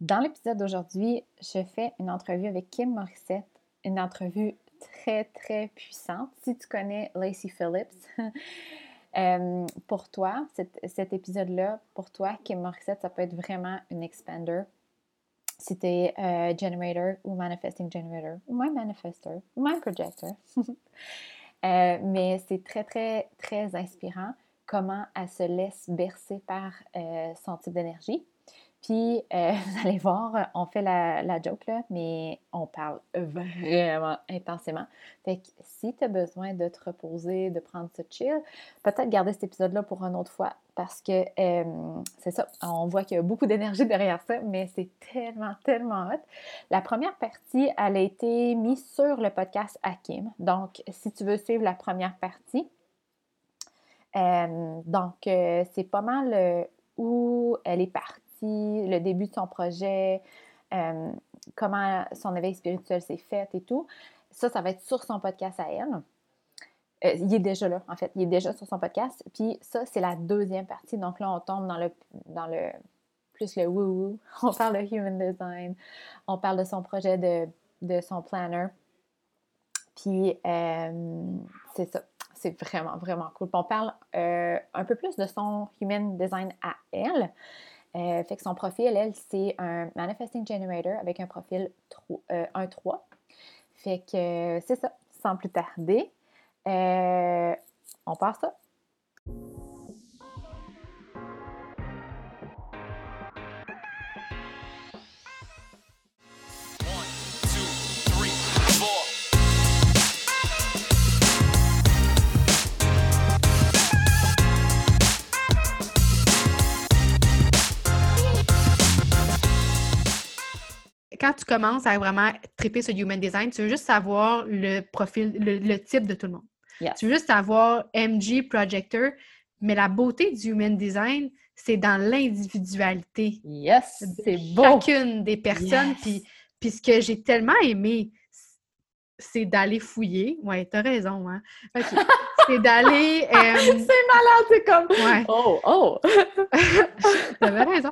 Dans l'épisode d'aujourd'hui, je fais une entrevue avec Kim Morissette, une entrevue très, très puissante. Si tu connais Lacey Phillips, euh, pour toi, cet, épisode-là, pour toi, Kim Morissette, ça peut être vraiment une expander. Si tu es euh, generator ou manifesting generator, ou même manifestor, ou même projector. Euh, mais c'est très, très, très inspirant comment elle se laisse bercer par son type d'énergie puis, euh, vous allez voir, on fait la, joke, là, mais on parle vraiment intensément. Fait que si tu as besoin de te reposer, de prendre ce chill, peut-être garder cet épisode-là pour une autre fois parce que euh, c'est ça, on voit qu'il y a beaucoup d'énergie derrière ça, mais c'est tellement, tellement hot. La première partie, elle a été mise sur le podcast Hakim. Donc, si tu veux suivre la première partie, euh, donc, c'est pas mal où elle est partie le début de son projet, euh, comment son éveil spirituel s'est fait et tout. Ça, ça va être sur son podcast à elle. Euh, il est déjà là, en fait. Il est déjà sur son podcast. Puis ça, c'est la deuxième partie. Donc là, on tombe dans le, dans le plus le woo-woo. On parle de human design. On parle de son projet de, de son planner. Puis euh, c'est ça. C'est vraiment, vraiment cool. On parle un peu plus de son human design à elle. Euh, fait que son profil, elle, c'est un Manifesting Generator avec un profil 1-3. Euh, fait que c'est ça, sans plus tarder. Euh, on passe ça. Quand tu commences à vraiment triper sur Human Design, tu veux juste savoir le profil, le, type de tout le monde. Tu veux juste savoir MG Projector, mais la beauté du Human Design, c'est dans l'individualité. Yes, c'est beau. Chacune des personnes. Puis, puis ce que j'ai tellement aimé, c'est d'aller fouiller. Ouais, t'as raison, hein? c'est d'aller. Euh, c'est malade, c'est comme. Ouais. Oh, oh! T'avais raison.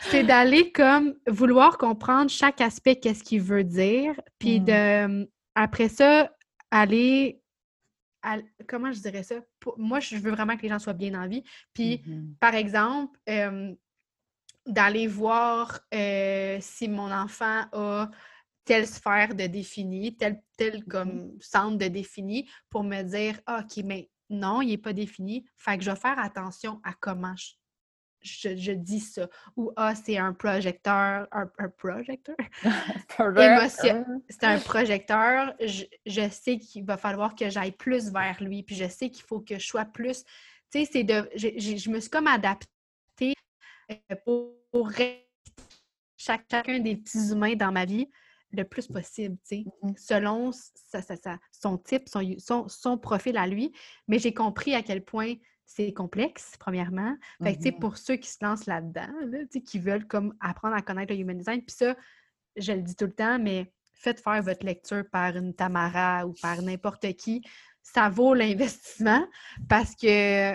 C'est d'aller comme vouloir comprendre chaque aspect, qu'est-ce qu'il veut dire, puis de. Mm. Après ça, aller. comment je dirais ça? moi, je veux vraiment que les gens soient bien en vie. Puis, mm-hmm. par exemple, euh, d'aller voir euh, si mon enfant a telle sphère de défini, tel, tel mmh comme centre de défini pour me dire ah, OK, mais non, il n'est pas défini. Fait que je vais faire attention à comment je, dis ça. Ou ah, c'est un projecteur, un, projecteur? C'est un projecteur. Je, sais qu'il va falloir que j'aille plus vers lui, puis je sais qu'il faut que je sois plus. Tu sais, c'est de. Je, me suis comme adaptée euh, pour, chacun des petits humains dans ma vie le plus possible, tu sais, mmh selon son type, son, son, profil à lui. Mais j'ai compris à quel point c'est complexe, premièrement. Fait tu sais, mmh pour ceux qui se lancent là-dedans, qui veulent comme apprendre à connaître le human design, puis ça, je le dis tout le temps, mais faites faire votre lecture par une Tamara ou par n'importe qui. Ça vaut l'investissement parce que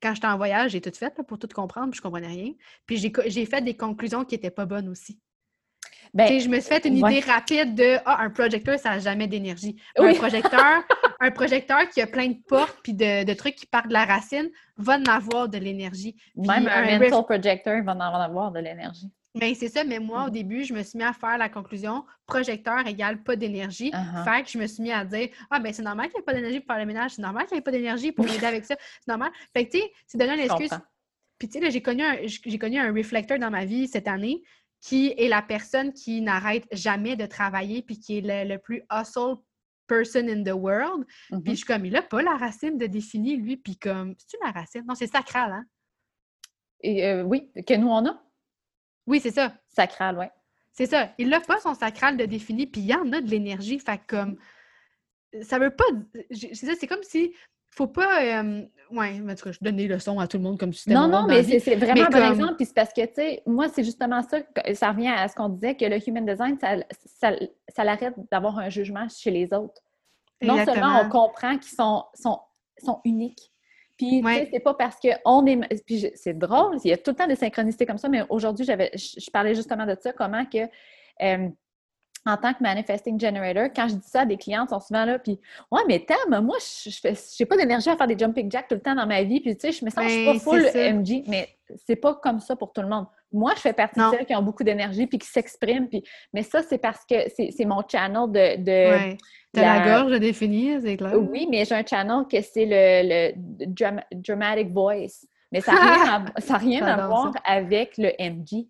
quand j'étais en voyage, j'ai tout fait pour tout comprendre, puis je comprenais rien. Puis j'ai fait des conclusions qui n'étaient pas bonnes aussi. Ben, je me suis fait une idée rapide de ah, un projecteur, ça n'a jamais d'énergie. Un projecteur, un projecteur qui a plein de portes puis de, trucs qui partent de la racine va en avoir de l'énergie. Même un, mental projector va en avoir de l'énergie. Mais ben, c'est ça, mais moi, au mm. début, je me suis mis à faire la conclusion projecteur égale pas d'énergie. Uh-huh. Fait que je me suis mis à dire Ah, ben c'est normal qu'il n'y ait pas d'énergie pour faire le ménage, c'est normal qu'il n'y ait pas d'énergie pour m'aider avec ça, c'est normal. Fait que, tu sais, c'est donner une excuse. Puis, tu sais, j'ai connu, j'ai connu un réflecteur dans ma vie cette année qui est la personne qui n'arrête jamais de travailler puis qui est le, plus hustle person in the world. Puis je mm-hmm. suis comme, il n'a pas la racine de définir, lui. Puis comme, c'est-tu la racine? Non, c'est sacral, hein? Et euh, oui, que nous, on a. Oui, c'est ça. Sacral, oui. C'est ça. Il n'a pas son sacral de définir, puis il y en a de l'énergie. Fait comme, ça veut pas... C'est ça, c'est comme si faut pas. Euh, ouais, en tout cas, je donne des leçons à tout le monde comme si c'était Non, non, mais c'est vraiment un bon exemple. Puis c'est parce que, tu sais, moi, c'est justement ça, ça revient à ce qu'on disait, que le human design, ça, ça, ça l'arrête d'avoir un jugement chez les autres. Non seulement on comprend qu'ils sont, sont, sont uniques, Puis, tu sais, c'est pas parce qu'on est. Puis, c'est drôle, il y a tout le temps des synchronicités comme ça, mais aujourd'hui, j'avais, je, parlais justement de ça, comment que. Euh, en tant que manifesting generator, quand je dis ça à des clients, ils sont souvent là, puis ouais, mais Tam, moi, je n'ai pas d'énergie à faire des jumping jacks tout le temps dans ma vie, puis tu sais, je me sens, je suis pas full MG, mais c'est pas comme ça pour tout le monde. Moi, je fais partie de celles qui ont beaucoup d'énergie puis qui s'expriment, puis mais ça, c'est parce que c'est mon channel de. de la... gorge à définir, c'est clair. Oui, mais j'ai un channel que c'est le, le dramatic voice. Mais ça n'a rien, à, rien à voir avec le MG.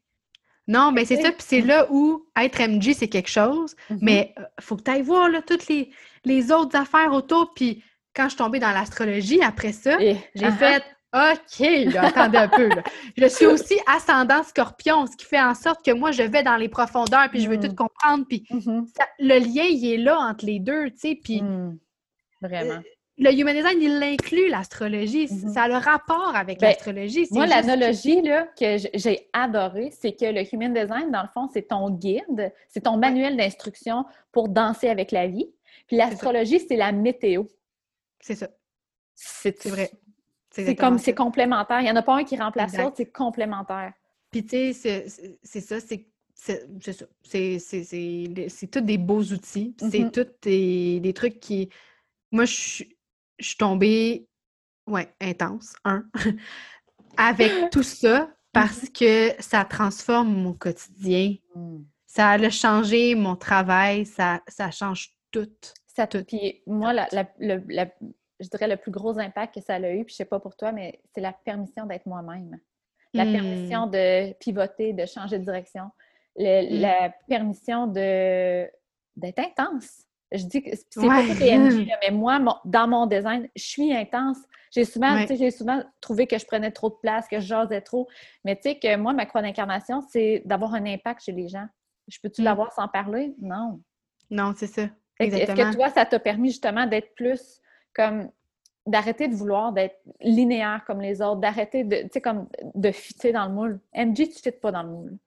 Non, mais c'est ça, puis c'est là où être MG, c'est quelque chose, mm-hmm. mais il euh, faut que tu ailles voir là, toutes les, les, autres affaires autour. Puis quand je suis tombée dans l'astrologie, après ça, j'ai uh-huh. fait OK, attendez un peu. Je suis aussi ascendant scorpion, ce qui fait en sorte que moi, je vais dans les profondeurs, puis je veux tout mm. comprendre. Puis mm-hmm. le lien, il est là entre les deux, tu sais. Puis. Mm. Vraiment. Euh, le human design, il inclut l'astrologie. Mm-hmm. Ça a le rapport avec ben, l'astrologie. Moi, l'analogie que j'ai adorée, c'est que le human design, dans le fond, c'est ton guide, c'est ton manuel d'instruction pour danser avec la vie. Puis l'astrologie, c'est la météo. C'est ça. C'est vrai. C'est comme, c'est complémentaire. Il n'y en a pas un qui remplace l'autre, c'est complémentaire. Puis, tu sais, c'est ça, c'est c'est ça. C'est tous des beaux outils. C'est mm-hmm. tous des, des, trucs qui. Moi, je suis je suis tombée, ouais, intense, un, avec tout ça parce mm-hmm. que ça transforme mon quotidien. Mm. Ça a changé mon travail, ça, ça change tout. Ça, tout. Puis moi, la, je dirais le plus gros impact que ça a eu, puis je sais pas pour toi, mais c'est la permission d'être moi-même. La permission de pivoter, de changer de direction. Mm. La permission de d'être intense. Je dis que c'est pas tout PNJ, mais moi, dans mon design, je suis intense. J'ai souvent, j'ai souvent trouvé que je prenais trop de place, que je jasais trop. Mais tu sais que moi, ma croix d'incarnation, c'est d'avoir un impact chez les gens. Je peux-tu mm. l'avoir sans parler? Non. Non, c'est ça. Est-ce que toi, ça t'a permis justement d'être plus comme d'arrêter de vouloir d'être linéaire comme les autres, d'arrêter de, tu sais, comme de fitter dans le moule? MG, tu ne fites pas dans le moule.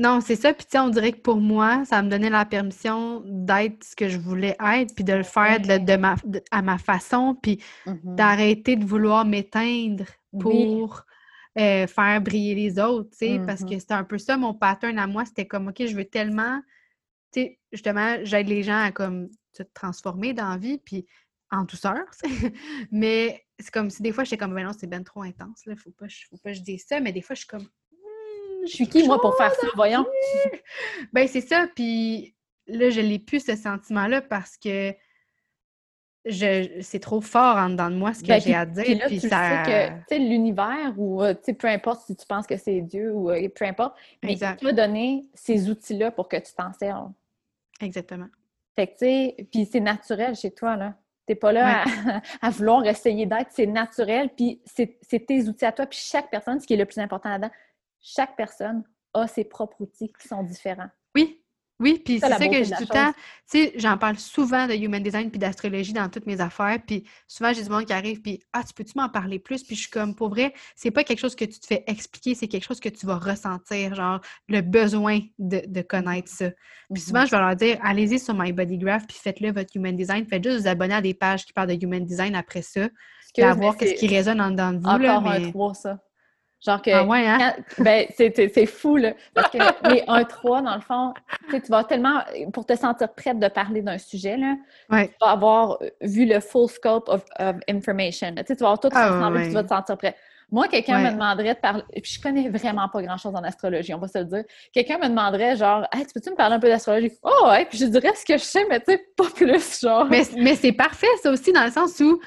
Non, c'est ça. Puis, tu sais, on dirait que pour moi, ça me donnait la permission d'être ce que je voulais être, puis de le faire de, ma, à ma façon, puis mm-hmm. d'arrêter de vouloir m'éteindre pour euh, faire briller les autres, tu sais, parce que mm-hmm. c'était un peu ça, mon pattern à moi. C'était comme, OK, je veux tellement, tu sais, justement, j'aide les gens à comme se transformer dans la vie, puis en douceur, mais c'est comme si des fois, j'étais comme, ben non, c'est bien trop intense, là, faut pas, faut pas que je dise ça, mais des fois, je suis comme, je suis qui, moi, pour faire ça? Voyons? ben, c'est ça. Puis là, je n'ai plus ce sentiment-là parce que je, c'est trop fort en dedans de moi ce que ben, j'ai à dire. Puis, tu ça... sais que l'univers ou euh, peu importe si tu penses que c'est Dieu ou euh, peu importe, mais il t'a donné ces outils-là pour que tu t'en serves. Exactement. Fait que tu sais, puis c'est naturel chez toi, là. T'es pas là à, vouloir essayer d'être, c'est naturel, puis c'est, c'est tes outils à toi, puis chaque personne, ce qui est le plus important là-dedans, chaque personne a ses propres outils qui sont différents. Oui, oui, puis c'est ça, que je dis tout le temps. Tu sais, j'en parle souvent de human design puis d'astrologie dans toutes mes affaires. Puis souvent, j'ai du monde qui arrive, puis Ah, tu peux-tu m'en parler plus? Puis je suis comme, pour vrai, c'est pas quelque chose que tu te fais expliquer, c'est quelque chose que tu vas ressentir, genre le besoin de, connaître ça. Puis souvent, mm-hmm. je vais leur dire, allez-y sur My Body Graph, puis faites-le votre human design. Faites juste vous abonner à des pages qui parlent de human design après ça, puis à voir ce qui résonne en dedans de vous. Encore là, mais... un ça. Genre que. Ah ouais, hein? ben, c'est fou, là. Parce que les 1-3, dans le fond, tu vas tellement. Pour te sentir prête de parler d'un sujet, là, tu vas avoir vu le full scope of, information. Tu vas avoir tout ah, ensemble et tu vas te sentir prête. Moi, quelqu'un me demanderait de parler, puis je connais vraiment pas grand-chose en astrologie, on va se le dire. Quelqu'un me demanderait, genre, hey, tu peux-tu me parler un peu d'astrologie? Oh, ouais, puis je dirais ce que je sais, mais tu sais, pas plus, genre. Mais, mais c'est parfait, ça aussi, dans le sens où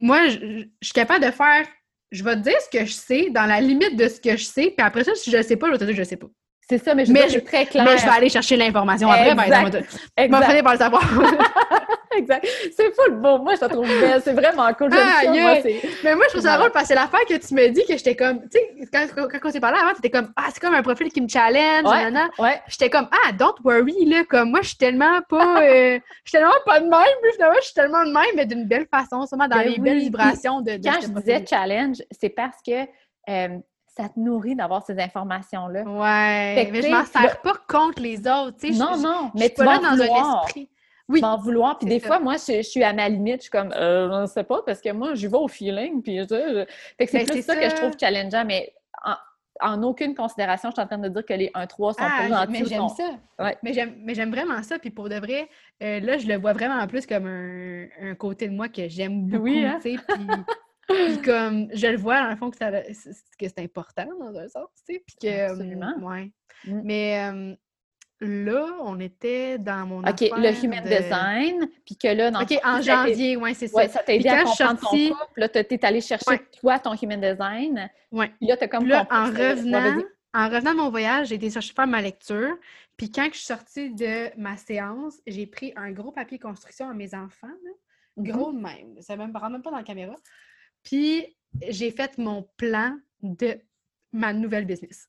moi, je suis capable de faire je vais te dire ce que je sais dans la limite de ce que je sais, puis après ça, si je ne sais pas, je vais te dire je ne sais pas. C'est ça, mais je, mais très clair. Mais je vais aller chercher l'information après, ben, je vais finir par le savoir. exact. C'est fou le beau. Moi, je te trouve belle. C'est vraiment cool. Ah, moi, mais moi, je trouve ça drôle parce que c'est l'affaire que tu me dis que j'étais comme, tu sais, quand, quand, on s'est parlé avant, t'étais comme, ah, c'est comme un profil qui me challenge, ouais, ouais. J'étais comme, ah, don't worry, là, comme moi, je suis tellement pas, euh, je suis tellement pas de même, finalement, je suis tellement de même, mais d'une belle façon, sûrement dans ben les belles vibrations de, de Quand je disais challenge, c'est parce que, euh, ça te nourrit d'avoir ces informations-là. Ouais. mais je m'en sers pas contre les autres. non, non, mais tu vas dans un esprit. oui. m'en vouloir. Puis des fois, moi, je, suis à ma limite. Je suis comme, euh, je ne sais pas, parce que moi, je vais au feeling. Puis je... Fait que c'est ben, plus ça, que je trouve challengeant. Mais en, aucune considération, je suis en train de dire que les 1-3 sont ah, pas Mais j'aime ça. Mais j'aime vraiment ça. Puis pour de vrai, euh, là, je le vois vraiment plus comme un, côté de moi que j'aime beaucoup. Oui, hein? Puis puis comme, je le vois, dans le fond, que, c'est important dans un sens, tu sais. Puis que. Absolument. ouais. Mmh. Mais là, on était dans mon. OK, le human design. Puis que là, dans OK, en janvier, oui, c'est ça. Ouais, ça t'a aidé à comprendre ton couple. Là, t'es allé chercher toi ton human design. Oui. Puis là, t'as comme. Là, en revenant, en revenant de mon voyage, j'ai été chercher faire ma lecture. Puis quand je suis sortie de ma séance, j'ai pris un gros papier construction à mes enfants. Mmh gros de même. Ça ne me rend même pas dans la caméra. Puis j'ai fait mon plan de ma nouvelle business.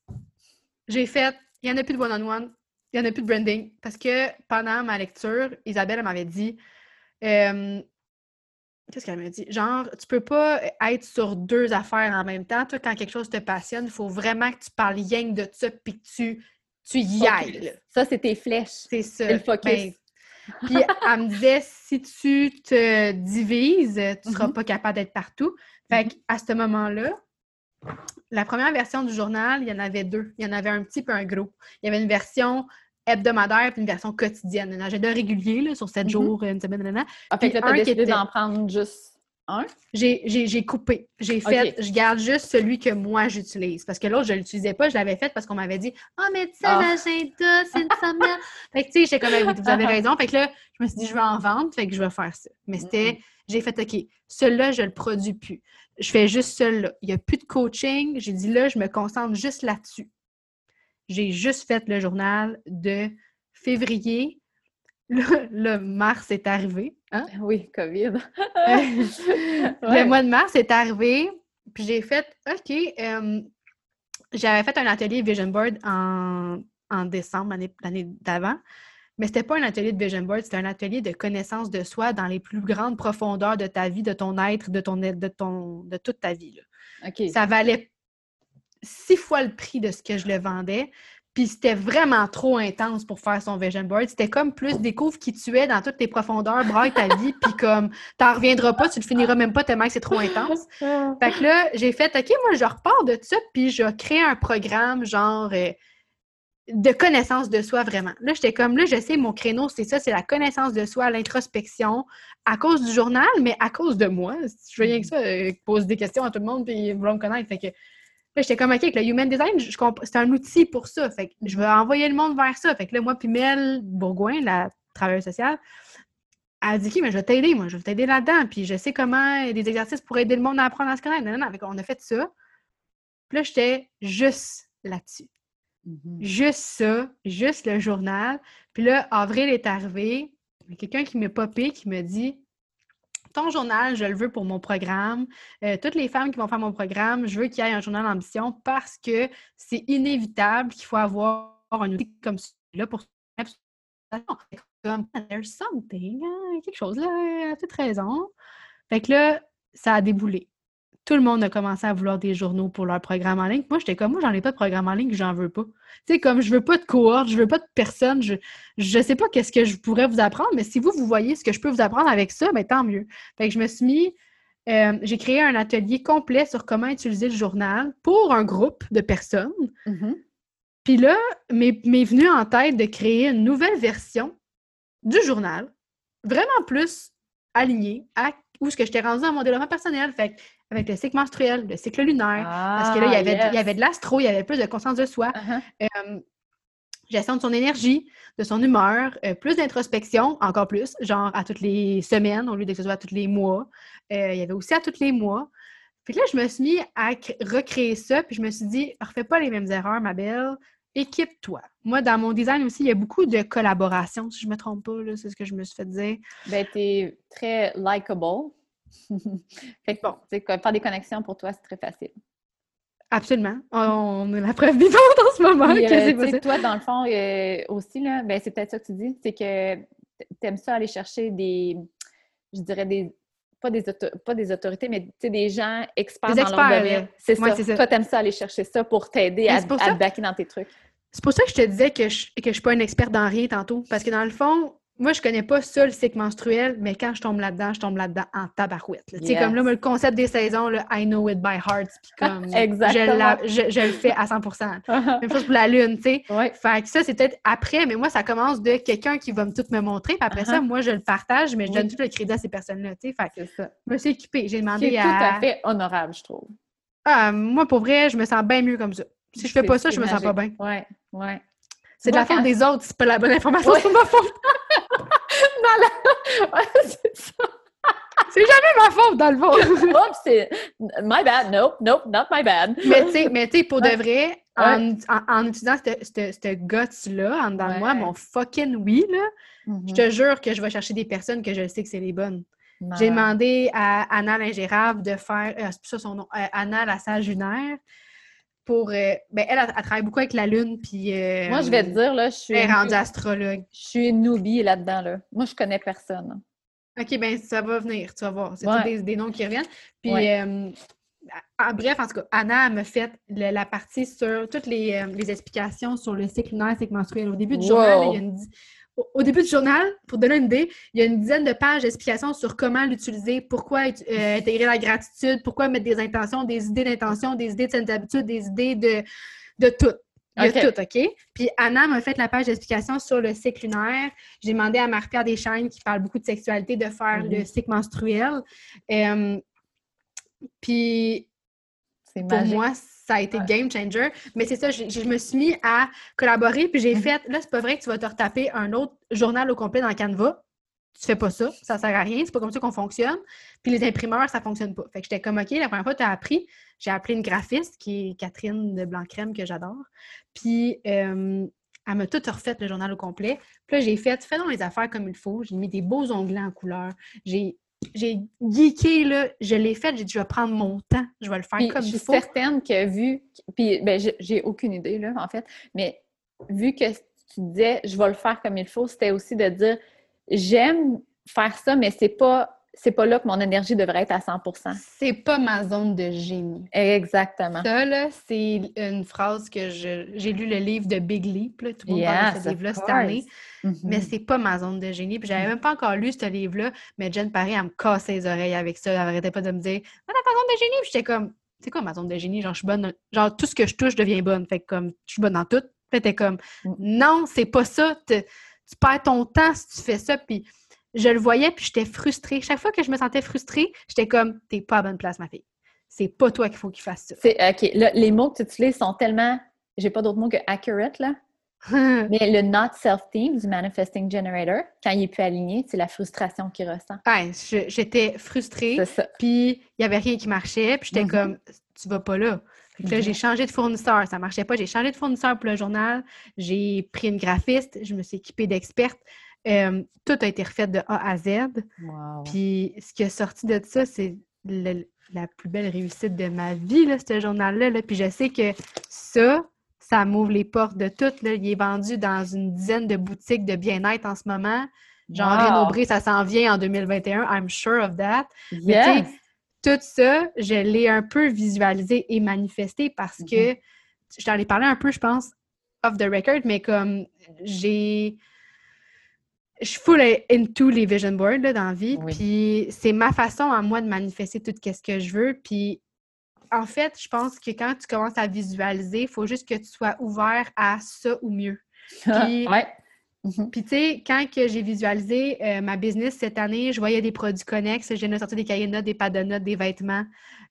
J'ai fait, il n'y en a plus de one-on-one, il n'y en a plus de branding. Parce que pendant ma lecture, Isabelle m'avait dit euh, Qu'est-ce qu'elle m'a dit? Genre, tu peux pas être sur deux affaires en même temps. Toi, quand quelque chose te passionne, il faut vraiment que tu parles rien de ça puis que tu, tu y ailles. Ça, c'est tes flèches. C'est ça. le focus. Ben, puis elle me disait, si tu te divises, tu ne seras mm-hmm. pas capable d'être partout. Fait mm-hmm. qu'à ce moment-là, la première version du journal, il y en avait deux. Il y en avait un petit peu un gros. Il y avait une version hebdomadaire et une version quotidienne. Un agenda régulier là, sur sept mm-hmm. jours, une semaine, nanana. Ah, fait que là, décidé d'en prendre juste j'ai coupé. J'ai fait, je garde juste celui que moi j'utilise. Parce que l'autre, je ne l'utilisais pas, je l'avais fait parce qu'on m'avait dit Ah, oh, mais tu sais, ah. l'agenda, c'est une semaine. fait que tu sais, j'étais comme oui, vous avez raison. Fait que là, je me suis dit, je vais en vendre, fait que je vais faire ça. Mais c'était, j'ai fait OK, celui-là, je ne le produis plus. Je fais juste celui-là. Il n'y a plus de coaching. J'ai dit là, je me concentre juste là-dessus. J'ai juste fait le journal de février le, mars est arrivé. Hein? Oui, COVID. Le mois de mars est arrivé, puis j'ai fait OK. J'avais fait un atelier Vision Board en, décembre, l'année d'avant. Mais ce n'était pas un atelier de Vision Board, c'était un atelier de connaissance de soi dans les plus grandes profondeurs de ta vie, de ton être, de, ton, de, ton, de toute ta vie. Ça valait six fois le prix de ce que je le vendais. Puis c'était vraiment trop intense pour faire son vision board. C'était comme plus découvre qui tu es dans toutes tes profondeurs, braille ta vie, puis comme t'en reviendras pas, tu le finiras même pas tellement que c'est trop intense. Fait que là, j'ai fait OK, moi je repars de ça, puis je crée un programme genre euh, de connaissance de soi vraiment. Là, j'étais comme là, je sais, mon créneau, c'est ça, c'est la connaissance de soi, l'introspection, à cause du journal, mais à cause de moi. Je veux rien que ça, euh, pose des questions à tout le monde, puis vouloir me connaître. Fait que j'étais comme, OK, avec le Human Design, c'est un outil pour ça. Fait que je vais envoyer le monde vers ça. Fait que là, moi, puis Mel Bourgoin, la travailleuse sociale, elle a dit, OK, mais je vais t'aider, moi, je vais t'aider là-dedans. Puis je sais comment des exercices pour aider le monde à apprendre à se connaître. Non, non, non. on a fait ça. Puis là, j'étais juste là-dessus. Mm-hmm. Juste ça, juste le journal. Puis là, avril est arrivé. Quelqu'un qui m'a popé, qui me dit ton journal, je le veux pour mon programme. Euh, toutes les femmes qui vont faire mon programme, je veux qu'il y ait un journal d'ambition parce que c'est inévitable qu'il faut avoir un outil comme celui-là pour comme there's something, hein, quelque chose là, à toute raison. Fait que là, ça a déboulé tout le monde a commencé à vouloir des journaux pour leur programme en ligne. Moi, j'étais comme, moi, j'en ai pas de programme en ligne, j'en veux pas. Tu sais, comme je veux pas de cohorte, je veux pas de personne, je, je sais pas qu'est-ce que je pourrais vous apprendre, mais si vous, vous voyez ce que je peux vous apprendre avec ça, bien, tant mieux. Fait que je me suis mis, euh, j'ai créé un atelier complet sur comment utiliser le journal pour un groupe de personnes. Mm-hmm. Puis là, m'est venu en tête de créer une nouvelle version du journal, vraiment plus alignée à où ce que j'étais rendue dans mon développement personnel. Fait avec le cycle menstruel, le cycle lunaire. parce que là, il y, avait, il y avait de l'astro, il y avait plus de conscience de soi. Uh-huh. gestion de son énergie, de son humeur, euh, plus d'introspection, encore plus, genre à toutes les semaines au lieu de que ce soit à tous les mois. Euh, il y avait aussi à tous les mois. Puis là, je me suis mis à recréer ça, puis je me suis dit, refais pas les mêmes erreurs, ma belle, équipe-toi. Moi, dans mon design aussi, il y a beaucoup de collaboration, si je ne me trompe pas, c'est ce que je me suis fait dire. Ben, tu es très likable. fait que bon, faire des connexions pour toi, c'est très facile. Absolument. On est la preuve vivante en ce moment. que euh, toi, dans le fond, euh, aussi, là, ben, c'est peut-être ça que tu dis, c'est que tu aimes ça aller chercher des, je dirais, des, pas des, pas des autorités, mais des gens experts, dans leur domaine. C'est ça. ça. Toi, tu aimes ça aller chercher ça pour t'aider à, à te backer dans tes trucs. C'est pour ça que je te disais que je ne que je suis pas une experte dans rien tantôt. Parce que dans le fond, moi, je connais pas ça, le cycle menstruel, mais quand je tombe là-dedans, je tombe là-dedans en tabarouette. Tu sais, comme là, le concept des saisons, là, I know it by heart, puis comme je, je, le fais à 100% Même chose pour la lune, tu sais. Fait que ça, c'est peut-être après, mais moi, ça commence de quelqu'un qui va me tout me montrer, puis après ça, uh-huh. moi, je le partage, mais je donne tout le crédit à ces personnes-là, tu sais. Fait que ça. je me suis équipée. J'ai demandé à... C'est tout à fait honorable, je trouve. Ah, moi, pour vrai, je me sens bien mieux comme ça. Si je fais pas ça, je me sens pas bien. Ouais, ouais. C'est de la faute des autres, c'est pas la bonne information, c'est ma faute. c'est ça. C'est jamais ma faute, dans le fond. Oups, c'est my bad. Nope, nope, not my bad. mais tu sais, mais tu sais, pour de vrai, en, en, utilisant ce guts-là en dedans de moi, mon fucking oui, là, je mm-hmm. te jure que je vais chercher des personnes que je sais que c'est les bonnes. J'ai demandé à Anna Lingérable de faire, euh, c'est ça son nom, euh, Anna la sage lunaire, pour. Euh, ben, elle, elle, travaille beaucoup avec la Lune, puis. Euh, Moi, je vais te dire, là, je suis. Elle est rendue astrologue. Je suis une noobie là-dedans, là. Moi, je connais personne. OK, ben ça va venir, tu vas voir. C'est des, noms qui reviennent. Puis. Euh, bref, en tout cas, Anna m'a fait la partie sur toutes les, les, explications sur le cycle lunaire, cycle menstruel. Au début du journal, il y a une, au début du journal, pour donner une idée, il y a une dizaine de pages d'explications sur comment l'utiliser, pourquoi euh, intégrer la gratitude, pourquoi mettre des intentions, des idées d'intention, des idées de saines habitudes, des idées de, de tout. Il y a tout, OK? Puis Anna m'a fait la page d'explication sur le cycle lunaire. J'ai demandé à Marie-Pierre Deschaines, qui parle beaucoup de sexualité, de faire le mhm. cycle menstruel. Euh, puis pour moi, ça a été game changer. Mais c'est ça, je, me suis mis à collaborer, puis j'ai mm-hmm. fait, là, c'est pas vrai que tu vas te retaper un autre journal au complet dans Canva. Tu fais pas ça, ça sert à rien, c'est pas comme ça qu'on fonctionne. Puis les imprimeurs, ça fonctionne pas. Fait que j'étais comme, OK, la première fois que tu as appris, j'ai appelé une graphiste qui est Catherine de Blanc-Crème, que j'adore. Puis euh, elle m'a tout refait le journal au complet. Puis là, j'ai fait, fais donc les affaires comme il faut. J'ai mis des beaux onglets en couleur. J'ai j'ai geeké, là, je l'ai fait, j'ai dit, je vais prendre mon temps, je vais le faire comme il faut. Je suis certaine que vu, puis ben, j'ai aucune idée, là, en fait, mais vu que tu disais, je vais le faire comme il faut, c'était aussi de dire, j'aime faire ça, mais c'est pas c'est pas là que mon énergie devrait être à 100% C'est pas ma zone de génie. Exactement. Ça, là, c'est une phrase que j'ai lu le livre de Big Leap, là, tout le monde parle de ce livre-là cette année, mm-hmm. mais c'est pas ma zone de génie. Puis j'avais même pas encore lu ce livre-là, mais Jen Paris, elle me cassait les oreilles avec ça. Elle arrêtait pas de me dire « Ah, ta zone de génie! » Puis j'étais comme « C'est quoi ma zone de génie? Genre, je suis bonne... Genre, tout ce que je touche devient bonne. Fait que comme, je suis bonne dans tout. » Puis t'es comme mm. Non, c'est pas ça. Tu perds ton temps si tu fais ça. » Puis je le voyais, puis j'étais frustrée. Chaque fois que je me sentais frustrée, j'étais comme, t'es pas à bonne place, ma fille. C'est pas toi qu'il faut qu'il fasse ça. C'est, OK. les mots que tu utilises sont tellement, j'ai pas d'autres mots que accurate, là. Mais le not self-team du Manifesting Generator, quand il est plus aligné, c'est la frustration qu'il ressent. Ouais, j'étais frustrée. Puis il y avait rien qui marchait. Puis j'étais mm-hmm. comme, tu vas pas là. là, j'ai mm-hmm. changé de fournisseur. Ça marchait pas. J'ai changé de fournisseur pour le journal. J'ai pris une graphiste. Je me suis équipée d'expertes tout a été refait de A à Z. Puis ce qui est sorti de ça, c'est la plus belle réussite de ma vie, là, ce journal-là. Puis je sais que ça, ça m'ouvre les portes de tout. Il est vendu dans une dizaine de boutiques de bien-être en ce moment. Genre, wow. ça s'en vient en 2021. I'm sure of that. tout ça, je l'ai un peu visualisé et manifesté parce que, mm-hmm. je t'en ai parlé un peu, je pense, off the record, mais comme j'ai je suis full into les vision boards dans la vie. Puis c'est ma façon à moi de manifester tout ce que je veux. Puis en fait, je pense que quand tu commences à visualiser, il faut juste que tu sois ouvert à ça ou mieux. Puis, mhm. Puis tu sais, quand que j'ai visualisé euh, ma business cette année, je voyais des produits connexes, j'ai sorti des cahiers de notes, des pads de notes, des vêtements.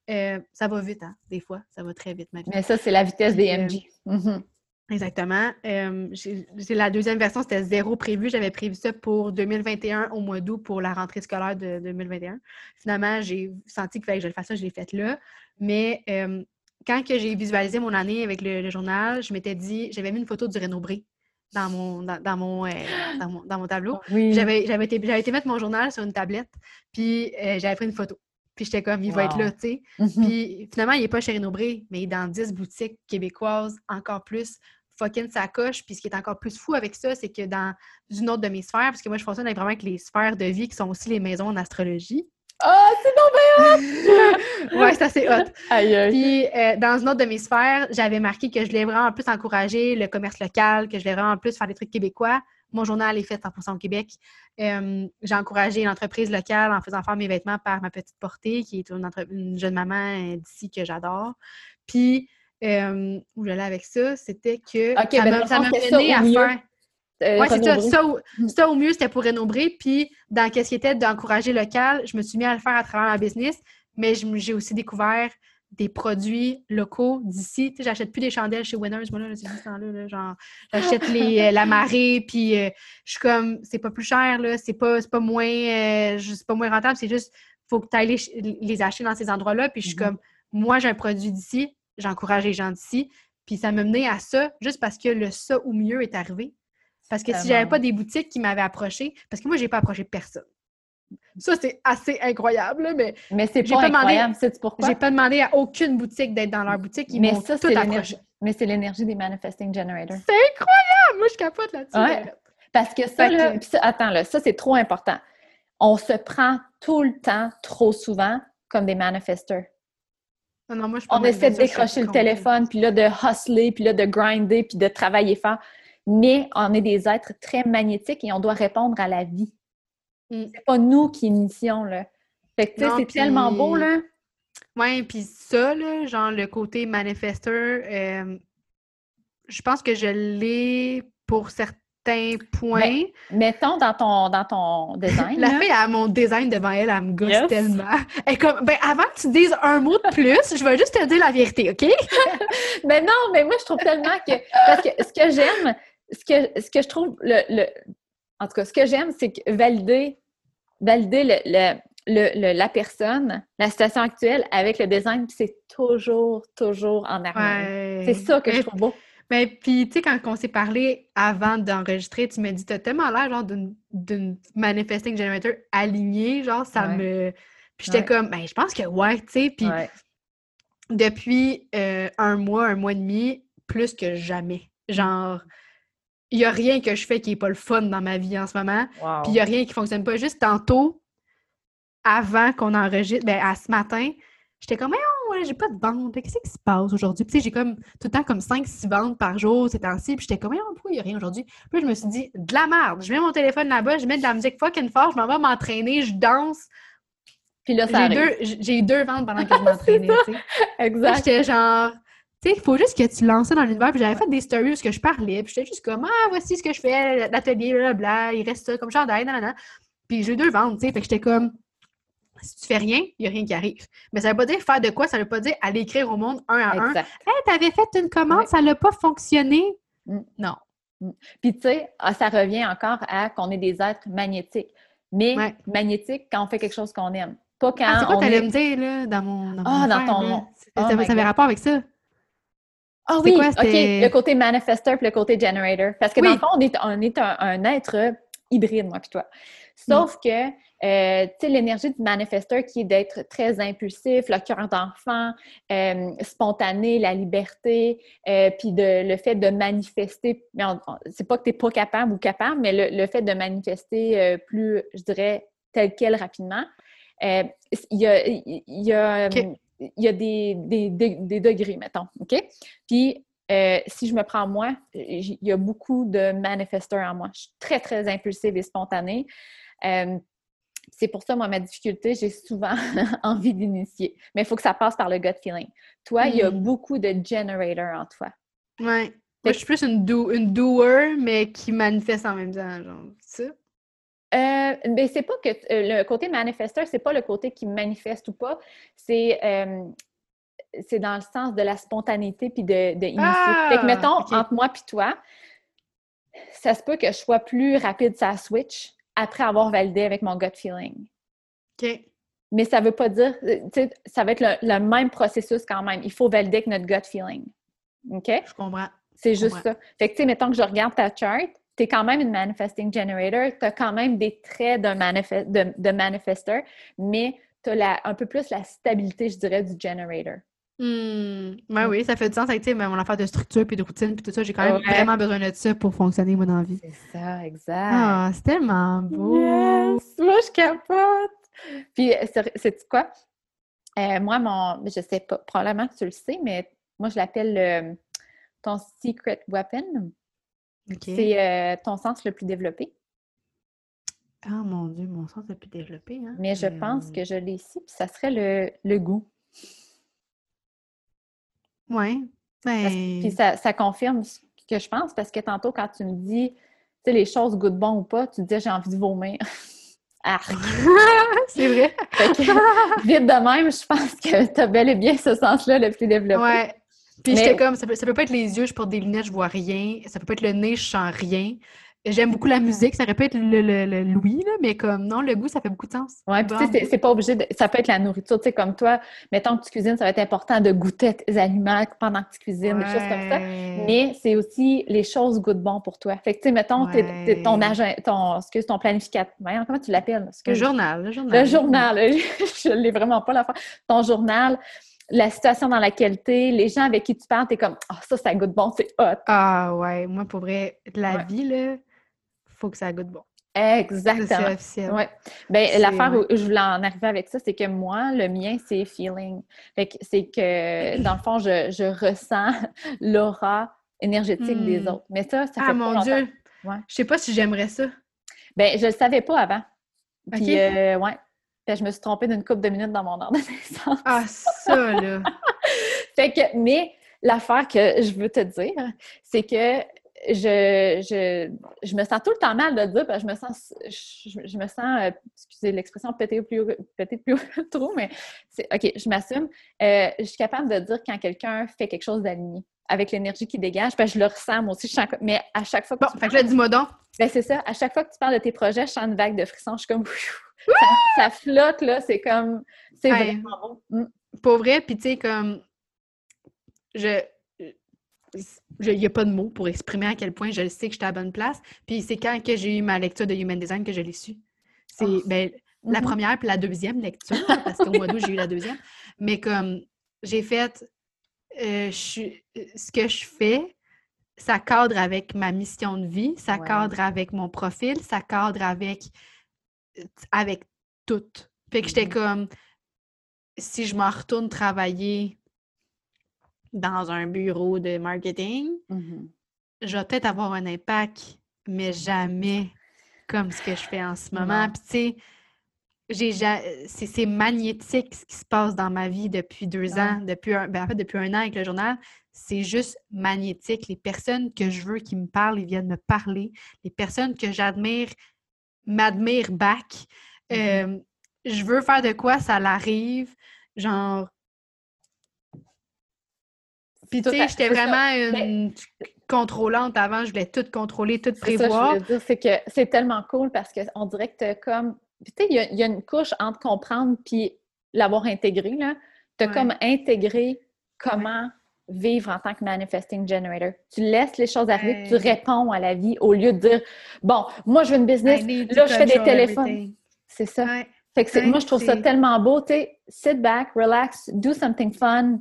Euh, ça va vite, hein, des fois. Ça va très vite, ma vie. Mais ça, c'est la vitesse des MG. Mhm. Exactement. Euh, j'ai la deuxième version, c'était zéro prévu. J'avais prévu ça pour 2021 au mois d'août pour la rentrée scolaire de 2021. Finalement, j'ai senti qu'il fallait que je le fasse ça, je l'ai fait là. Mais euh, quand que j'ai visualisé mon année avec le, journal, je m'étais dit, j'avais mis une photo du Renault Bré dans mon, dans, mon, euh, dans, mon, tableau. Oh, oui. J'avais été, été mettre mon journal sur une tablette, puis j'avais pris une photo. Puis j'étais comme, il va être là, tu sais. Mm-hmm. Puis finalement, il n'est pas chez Renaud Bré, mais il est dans 10 boutiques québécoises, encore plus fucking coche. Puis ce qui est encore plus fou avec ça, c'est que dans une autre de mes sphères, parce que moi, je fonctionne vraiment avec les sphères de vie qui sont aussi les maisons en astrologie. Ah, c'est donc ouais, c'est assez hot. Aïe, aïe. Puis, euh, dans une autre de mes sphères, j'avais marqué que je voulais vraiment plus encourager le commerce local, que je voulais vraiment plus faire des trucs québécois. Mon journal est fait 100% au Québec. Euh, j'ai encouragé l'entreprise locale en faisant faire mes vêtements par ma petite portée, qui est une, une jeune maman euh, d'ici que j'adore. Puis, euh, où j'allais avec ça, c'était que ça ben, m'a mené à mieux. faire... Euh, c'est ça. Ça au, ça, au mieux, c'était pour rénover. Puis, dans qu'est-ce qui était d'encourager local, je me suis mis à le faire à travers ma business, mais j'ai aussi découvert des produits locaux d'ici. Tu sais, j'achète plus des chandelles chez Winners, moi, là, c'est ce temps-là, là, genre, j'achète les, euh, la marée, puis euh, je suis comme, c'est pas plus cher, là, c'est pas, pas moins, euh, c'est pas moins rentable, c'est juste, faut que tu ailles les, les acheter dans ces endroits-là, puis je suis Mhm. comme, moi, j'ai un produit d'ici, j'encourage les gens d'ici, puis ça m'a mené à ça, juste parce que le ça ou mieux est arrivé. Parce que si j'avais pas des boutiques qui m'avaient approché, parce que moi, j'ai pas approché personne. Ça, c'est assez incroyable, mais Mais c'est pas incroyable, pourquoi? j'ai pas demandé à aucune boutique d'être dans leur boutique. Ils Mais ça, c'est approché. l'énergie. Mais c'est l'énergie des manifesting generators. C'est incroyable! Moi, je capote là-dessus. Ouais. là. Parce que ça, là, que- ça, attends, là, ça, c'est trop important. On se prend tout le temps, trop souvent, comme des manifesteurs. Non, non, moi, je suis pas On essaie de décrocher le téléphone, puis là, de hustler, puis là, de grinder, puis de travailler fort. Mais on est des êtres très magnétiques et on doit répondre à la vie. Mm. C'est pas nous qui initions, là. Fait que, tu sais, Non, c'est tellement beau, là. Ouais, puis ça, là, genre le côté manifesteur, euh, je pense que je l'ai pour certains points. Mettons dans ton, dans ton design, La là, fille a mon design devant elle, elle me gosse Yes. tellement. Elle comme, ben avant que tu dises un mot de plus, je vais juste te dire la vérité, OK? Mais non, mais moi, je trouve tellement que. Parce que ce que j'aime, ce que, ce que je trouve. Le, le- en tout cas, ce que j'aime, c'est que valider, valider le, le- le- le- la personne, la situation actuelle avec le design, c'est toujours, toujours en harmonie. Ouais. C'est ça que je trouve beau. Mais puis, tu sais, quand on s'est parlé avant d'enregistrer, tu m'as dit, t'as tellement l'air, genre, d'une- manifesting generator alignée, genre, ça Ouais. me... Puis j'étais Ouais. comme, ben, je pense que ouais, tu sais, puis Ouais. depuis euh, un mois, un mois et demi, plus que jamais. Genre, il n'y a rien que je fais qui n'est pas le fun dans ma vie en ce moment. Wow. Puis il n'y a rien qui fonctionne pas. Juste tantôt, avant qu'on enregistre, ben, à ce matin, j'étais comme, oh, ouais, j'ai pas de vente. Qu'est-ce qui se passe aujourd'hui? Puis tu sais, j'ai comme tout le temps comme 5-6 ventes par jour ces temps-ci. Puis j'étais comme, oh, pourquoi il n'y a rien aujourd'hui? Puis là, je me suis dit, de la merde. Je mets mon téléphone là-bas, je mets de la musique fucking fort, je m'en vais m'entraîner, je danse. Puis là, ça J'ai eu deux ventes pendant que je m'entraînais, Exact. J'étais genre, tu sais, il faut juste que tu lances ça dans l'univers. Puis j'avais fait des stories où ce que je parlais. Puis j'étais juste comme, ah, voici ce que je fais, l'atelier, blablabla, il reste ça comme chandail, nanana. Puis j'ai eu deux ventes, tu sais. Fait que j'étais comme, si tu fais rien, il n'y a rien qui arrive. Mais ça veut pas dire faire de quoi, ça veut pas dire aller écrire au monde un à un. Exact. Hey, t'avais fait une commande, Ouais. ça n'a pas fonctionné. Mm. Non. Puis, tu sais, ah, ça revient encore à qu'on est des êtres magnétiques. Mais Ouais. magnétiques quand on fait quelque chose qu'on aime. Pas quand Ah, c'est quoi t'allais est... me dire, là, dans mon. Dans Ah, mon dans ton- là? Oh Ça, avait rapport avec ça. Ah oui, quoi, OK. Le côté manifesteur puis le côté generator. Parce que dans Oui. le fond, on est, on est un, un être hybride, moi puis toi. Sauf Mm. que, euh, tu sais, l'énergie du manifesteur qui est d'être très impulsif, le cœur d'enfant, euh, spontané, la liberté, euh, puis de, le fait de manifester. Mais c'est pas que tu n'es pas capable ou capable, mais le, le fait de manifester plus, je dirais, tel quel rapidement. Il y a, y a, y a des, des, des- des degrés, mettons, OK? Puis, euh, si je me prends moi, il y a beaucoup de manifesteurs en moi. Je suis très, très impulsive et spontanée. Euh, c'est pour ça, moi, ma difficulté, j'ai souvent envie d'initier. Mais il faut que ça passe par le gut feeling. Toi, il y a Mm. beaucoup de generators en toi. Ouais. Moi, je suis plus une, do une doer, mais qui manifeste en même temps, genre, ça? Euh, mais c'est pas que euh, le côté manifesteur, c'est pas le côté qui manifeste ou pas, c'est euh, c'est dans le sens de la spontanéité puis de, de initier. Ah, fait que mettons ok. entre moi puis toi, ça se peut que je sois plus rapide sa switch après avoir validé avec mon gut feeling. OK. Mais ça veut pas dire, euh, tu sais, ça va être le, le même processus quand même. Il faut valider avec notre gut feeling. OK? Je comprends. C'est juste comprends. ça. Fait que, tu sais, mettons que je regarde ta chart, tu es quand même une manifesting generator, tu as quand même des traits d'un manifest, de, de manifesteur, mais tu as un peu plus la stabilité, je dirais, du generator. Hmm. Ouais, oui, ça fait du sens avec mon affaire de structure puis de routine puis tout ça. J'ai quand même Ouais. vraiment besoin de ça pour fonctionner, moi, dans la vie. C'est ça, exact. Ah, c'est tellement beau. Yes! Moi, je capote! Puis, c'est quoi? Euh, moi, mon, je sais pas, probablement que tu le sais, mais moi, je l'appelle ton secret weapon. C'est euh, ton sens le plus développé. Ah mon Dieu, mon sens le plus développé. Hein? Mais je pense que je l'ai ici, puis ça serait le, le goût. Oui. Puis ça, ça, confirme ce que je pense, parce que tantôt, quand tu me dis, tu sais, les choses goûtent bon ou pas, tu dis j'ai envie de vomir. c'est vrai. vite de même, je pense que tu as bel et bien ce sens-là le plus développé. Ouais. Puis j'étais comme, ça peut, ça peut pas être les yeux, je porte des lunettes, je vois rien. Ça peut pas être le nez, je sens rien. J'aime beaucoup la musique, ça aurait pu être le, le, l'ouïe, là, mais comme non, le goût, ça fait beaucoup de sens. Oui, puis tu sais, c'est pas obligé de. Ça peut être la nourriture, tu sais, comme toi, mettons que tu cuisines, ça va être important de goûter tes aliments pendant que tu cuisines, des choses comme ça. Mais c'est aussi les choses goûtent bon pour toi. Fait que, tu sais, mettons, ton agent, ton, excuse, ton planificateur, comment tu l'appelles? Le journal, le journal. Le journal, je l'ai vraiment pas la fois. Ton journal, la situation dans laquelle tu es, les gens avec qui tu parles, tu es comme Ah, ça, ça goûte bon, c'est hot. Ah ouais, moi, pour vrai, la vie, là, faut que ça goûte bon. Exactement. C'est ouais. Ben, l'affaire où je voulais en arriver avec ça, c'est que moi, le mien, c'est feeling. Fait que c'est que, dans le fond, je, je ressens l'aura énergétique des hmm. autres. Mais ça, ça fait Ah, mon Dieu! Ouais. Je sais pas si j'aimerais ça. Ben, je le savais pas avant. Puis, euh, ouais. je me suis trompée d'une couple de minutes dans mon ordre de naissance. Ah, ça, là! fait que, mais l'affaire que je veux te dire, c'est que je, je, je, me sens tout le temps mal de dire, parce que je me sens, je, me sens, euh, excusez l'expression, péter plus, péter plus trop, mais c'est, OK, je m'assume. Euh, je suis capable de dire quand quelqu'un fait quelque chose d'aligné avec l'énergie qui dégage, parce que je le ressens moi aussi, mais à chaque fois que Bon, fait que là, dis-moi donc. Ben, c'est ça, à chaque fois que tu parles de tes projets, je sens une vague de frissons, je suis comme, ça, flotte, là, c'est comme, c'est vraiment bon. Mm. Pour vrai, puis tu sais, comme, je il n'y a pas de mots pour exprimer à quel point je sais que j'étais à la bonne place. Puis c'est quand que j'ai eu ma lecture de Human Design que je l'ai su. C'est oh. ben, la mm-hmm. première puis la deuxième lecture, parce qu'au mois d'août, j'ai eu la deuxième. Mais comme j'ai fait euh, ce que je fais, ça cadre avec ma mission de vie, ça cadre avec mon profil, ça cadre avec, avec tout. Fait que j'étais mm-hmm. comme si je m'en retourne travailler dans un bureau de marketing, mmh je vais peut-être avoir un impact, mais jamais comme ce que je fais en ce moment. Puis tu sais, c'est magnétique ce qui se passe dans ma vie depuis deux ans, depuis un, ben, en fait, depuis un an avec le journal. C'est juste magnétique. Les personnes que je veux qui me parlent, ils viennent me parler. Les personnes que j'admire m'admirent back. Mmh je veux faire de quoi, ça l'arrive. Genre, puis, tu sais, j'étais vraiment une contrôlante avant. Je voulais tout contrôler, tout prévoir. C'est que c'est tellement cool parce qu'on dirait que tu comme. tu sais, il y, a une couche entre comprendre puis l'avoir intégré, là. Tu as comme intégré comment vivre en tant que manifesting generator. Tu laisses les choses arriver, tu réponds à la vie au lieu de dire Bon, moi, je veux une business, là, je fais des téléphones. C'est ça. Fait que moi, je trouve ça tellement beau. Tu sais, sit back, relax, do something fun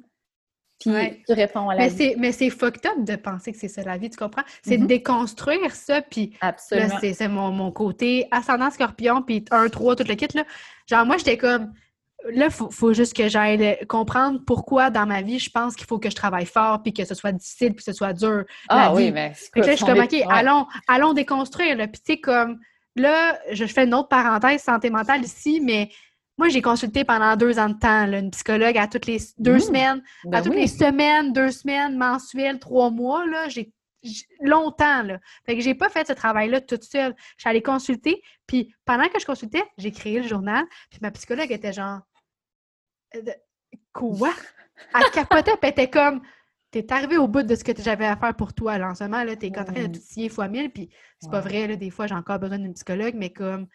puis tu réponds à la mais vie. Mais c'est fucked up de penser que c'est ça la vie, tu comprends? C'est de mm-hmm. déconstruire ça, puis Absolument. c'est mon, mon, côté ascendant scorpion, puis 1, 3, tout le kit, là. Genre, moi, j'étais comme... Là, il faut, faut, juste que j'aille comprendre pourquoi dans ma vie, je pense qu'il faut que je travaille fort, puis que ce soit difficile, puis que ce soit dur. Ah oui, mais... Fait que là, je suis comme, OK, allons, allons déconstruire, là. Puis tu sais, comme... Là, je fais une autre parenthèse santé mentale ici, mais moi, j'ai consulté pendant deux ans de temps une psychologue à toutes les deux mmh. semaines, à ben toutes les semaines, deux semaines, mensuelles, trois mois. Là, j'ai longtemps. Là. Fait que j'ai pas fait ce travail-là toute seule. Je suis allée consulter, puis pendant que je consultais, j'ai créé le journal, puis ma psychologue était genre euh, Quoi? Elle capotait, puis elle était comme T'es arrivé au bout de ce que j'avais à faire pour toi. Là, en ce moment, là, t'es en train de tout scier fois mille, puis c'est pas vrai, là, des fois, j'ai encore besoin d'une psychologue, mais comme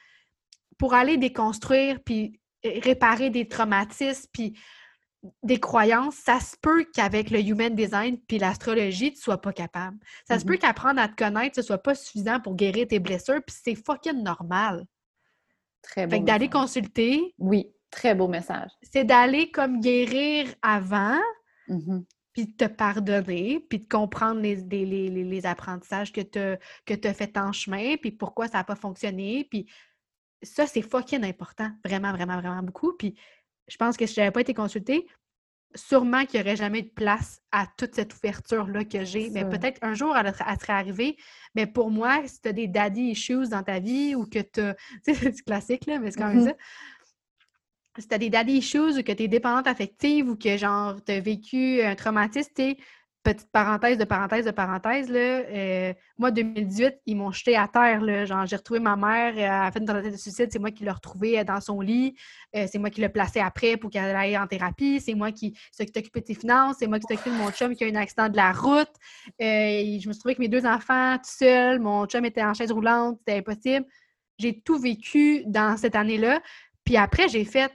pour aller déconstruire, puis réparer des traumatismes puis des croyances, ça se peut qu'avec le human design puis l'astrologie, tu sois pas capable. Ça se peut mm-hmm. qu'apprendre à te connaître, ce soit pas suffisant pour guérir tes blessures, puis c'est fucking normal. Très beau. Fait que d'aller consulter. Oui, très beau message. C'est d'aller comme guérir avant, mm-hmm. puis de te pardonner, puis de comprendre les, les, apprentissages que tu as, que as fait en chemin, puis pourquoi ça n'a pas fonctionné, puis ça, c'est fucking important. Vraiment, vraiment, vraiment beaucoup. Puis je pense que si j'avais pas été consultée, sûrement qu'il n'y aurait jamais de place à toute cette ouverture-là que j'ai. Mais peut-être un jour, elle, serait arrivée. Mais pour moi, si tu as des daddy issues dans ta vie ou que tu as. Tu sais, c'est classique, là, mais c'est quand même mm-hmm. ça. Si tu as des daddy issues ou que tu es dépendante affective ou que, genre, tu as vécu un traumatisme, tu petite parenthèse de parenthèse de parenthèse, là, euh, moi, 2018, ils m'ont jeté à terre. Là, genre, j'ai retrouvé ma mère, elle a fait une de suicide, c'est moi qui l'ai retrouvée euh, dans son lit, euh, c'est moi qui l'ai placée après pour qu'elle aille en thérapie, c'est moi qui occupé de ses finances, c'est moi qui occupé de mon chum qui a eu un accident de la route. je me suis retrouvée avec mes deux enfants tout seul, mon chum était en chaise roulante, c'était impossible. J'ai tout vécu dans cette année-là. Puis après, j'ai fait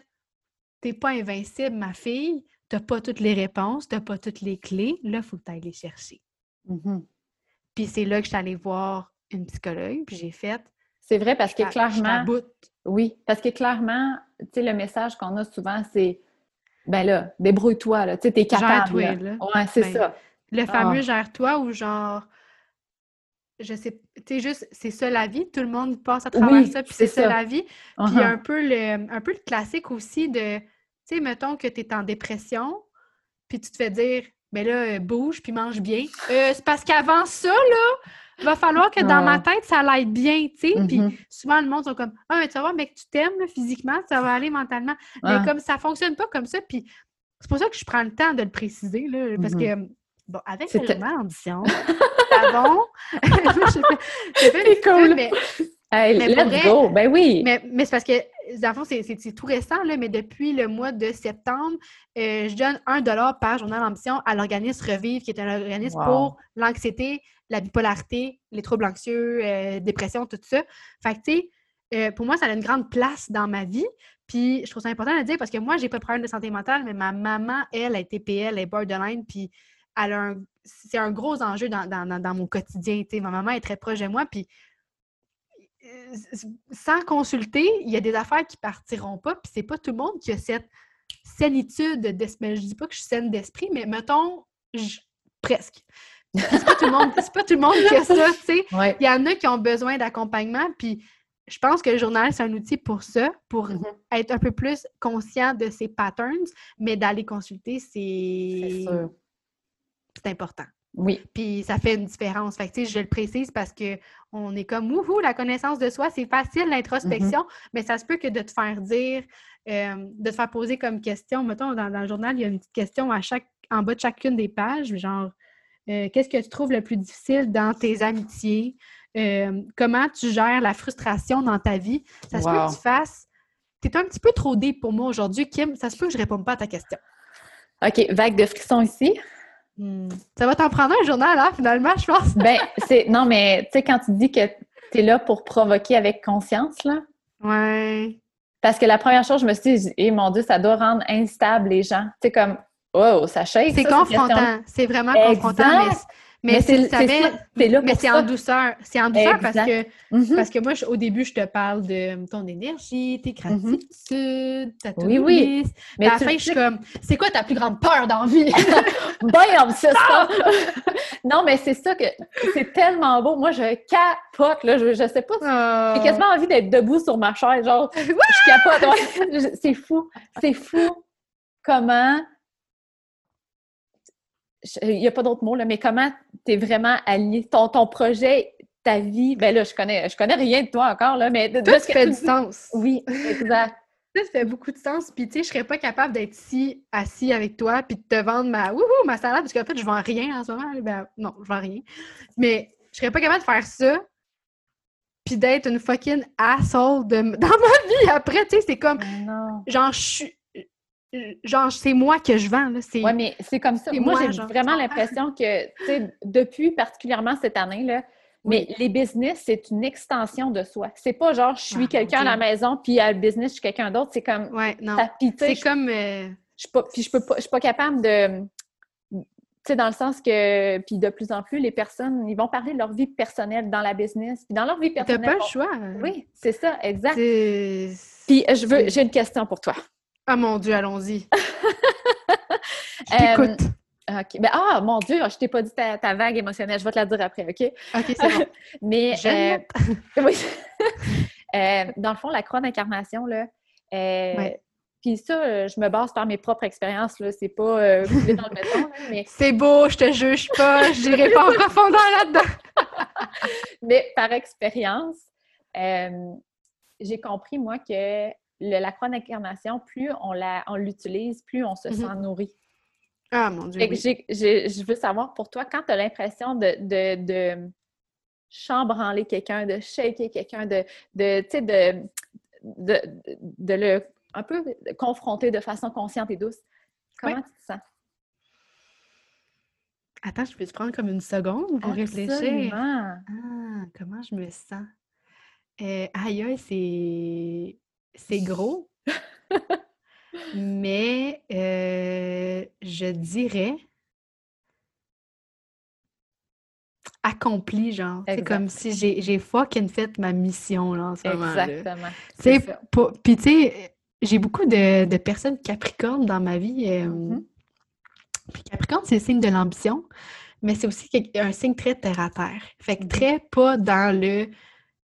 T'es pas invincible, ma fille tu n'as pas toutes les réponses, tu n'as pas toutes les clés, là, il faut que tu ailles les chercher. Mm-hmm. Puis c'est là que je suis allée voir une psychologue, puis j'ai fait. C'est vrai parce que clairement. Oui, parce que clairement, tu sais, le message qu'on a souvent, c'est ben là, débrouille-toi, là, tu sais, t'es capable. Gère-toi, là. Ouais, c'est ben, ça. Le fameux ah. gère-toi ou genre, je sais, tu sais, juste, c'est ça la vie, tout le monde passe à travers ça, puis c'est ça. la vie. Puis uh-huh. un, peu le, un peu le classique aussi de tu sais, mettons que tu es en dépression, puis tu te fais dire, ben là, euh, bouge, puis mange bien. Euh, c'est parce qu'avant ça, là, il va falloir que dans ma tête, ça l'aide bien, tu sais. Puis mm-hmm. souvent, le monde sont comme, ah, mais tu vas voir, mec, tu t'aimes physiquement, ça va aller mentalement. Mais comme ça fonctionne pas comme ça, puis c'est pour ça que je prends le temps de le préciser, là, parce mm-hmm. que, bon, avec le ambition, bon. j'ai fait, cool. mais Hey, let's go! Ben oui! Mais, mais c'est parce que, dans le fond, c'est tout récent, là, mais depuis le mois de septembre, euh, je donne un dollar par journal d'ambition à l'organisme Revive, qui est un organisme pour l'anxiété, la bipolarité, les troubles anxieux, euh, dépression, tout ça. Fait que, tu sais, euh, pour moi, ça a une grande place dans ma vie. Puis, je trouve ça important de le dire parce que moi, j'ai pas de problème de santé mentale, mais ma maman, elle, a été PL, elle est borderline, puis c'est un gros enjeu dans, dans, dans mon quotidien. Ma maman est très proche de moi, puis sans consulter, il y a des affaires qui partiront pas, puis c'est pas tout le monde qui a cette sainitude d'esprit. Je dis pas que je suis saine d'esprit, mais mettons, presque. C'est pas, tout le monde, pas tout le monde qui a ça, tu sais. Il y en a qui ont besoin d'accompagnement, puis je pense que le journal, c'est un outil pour ça, pour mm-hmm. être un peu plus conscient de ces patterns, mais d'aller consulter, c'est... C'est important. Oui. Puis ça fait une différence. Fait que, je le précise parce qu'on est comme, wouhou, la connaissance de soi, c'est facile, l'introspection, mm-hmm. mais ça se peut que de te faire dire, euh, de te faire poser comme question, mettons, dans, le journal, il y a une petite question à chaque, en bas de chacune des pages, genre, euh, qu'est-ce que tu trouves le plus difficile dans tes amitiés? Euh, comment tu gères la frustration dans ta vie? Ça se peut que tu fasses. Tu es un petit peu trop deep pour moi aujourd'hui, Kim. Ça se peut que je ne réponde pas à ta question. OK, vague de frisson ici. Hmm. Ça va t'en prendre un journal, là, finalement, je pense. ben, c'est. Non, mais tu sais, quand tu dis que tu es là pour provoquer avec conscience, là. Ouais. Parce que la première chose, je me suis dit, eh, mon Dieu, ça doit rendre instable les gens. Tu sais, comme, oh, ça shake. C'est confrontant. C'est vraiment confrontant. Mais, c'est mais c'est en douceur. C'est en douceur parce que, mm-hmm. parce que moi, au début, je te parle de ton énergie, tes gratitudes, ta Oui, oui. Mais à la fin, je suis comme, c'est quoi ta plus grande peur d'envie? Bam! C'est ça! non, mais c'est ça que c'est tellement beau. Moi, je capote, là. Je, je sais pas. J'ai oh. quasiment envie d'être debout sur ma chaise. Genre, je capote. c'est fou. C'est fou comment il n'y a pas d'autre mot, là, mais comment tu es vraiment aligné, ton, ton projet, ta vie, ben là, je connais, je connais rien de toi encore, là, mais de, Tout fait du sens. Oui, exact. Ça fait beaucoup de sens. Puis, tu sais, je serais pas capable d'être ici, assis avec toi, puis de te vendre ma, wouhou, ma salade, parce qu'en fait, je vends rien en ce moment. Ben, non, je vends rien. Mais je serais pas capable de faire ça, puis d'être une fucking asshole de, dans ma vie après. Tu sais, c'est comme, genre, je suis genre, c'est moi que je vends. Oui, mais c'est comme ça. Moi, j'ai vraiment l'impression que, tu sais, depuis particulièrement cette année, là, mais les business, c'est une extension de soi. C'est pas genre, je suis ah, quelqu'un à la maison, puis à le business, je suis quelqu'un d'autre. C'est comme. Ouais. C'est comme. Euh, je suis pas, puis je peux pas, je suis pas capable de. Tu sais, dans le sens que, puis de plus en plus, les personnes, ils vont parler de leur vie personnelle dans la business. Puis dans leur vie personnelle. T'as pas le choix. Oui, c'est ça, exact. Puis je veux, j'ai une question pour toi. Ah mon Dieu, allons-y. je t'écoute. Euh. Ben, ah, mon Dieu, je t'ai pas dit ta, vague émotionnelle. Je vais te la dire après, OK? OK, c'est bon. Mais, euh, oui. Euh, dans le fond, la croix d'incarnation, là, puis ça, je me base par mes propres expériences, là. C'est pas dans le béton, mais... C'est beau, je te juge pas, je n'irai pas en profondeur là-dedans. mais par expérience, j'ai compris, moi, que la croix d'incarnation, plus on la, on l'utilise, plus on se mm-hmm. sent nourri. Ah, mon Dieu. je veux savoir, pour toi, quand tu as l'impression de, de, de chambranler quelqu'un, de shaker quelqu'un, de, de, de, de, de, le un peu confronter de façon consciente et douce, comment tu te sens? Attends, je peux te prendre comme une seconde pour réfléchir. Ah, comment je me sens? Euh, aïe, c'est c'est gros. Mais euh, je dirais accompli, genre. C'est comme si j'ai fucking fait ma mission là, en ce moment. Exactement. Puis tu sais, j'ai beaucoup de, personnes capricornes dans ma vie. Euh, mm-hmm. Puis Capricorne, c'est le signe de l'ambition, mais c'est aussi un signe très terre à terre. Fait que mm-hmm. très pas dans le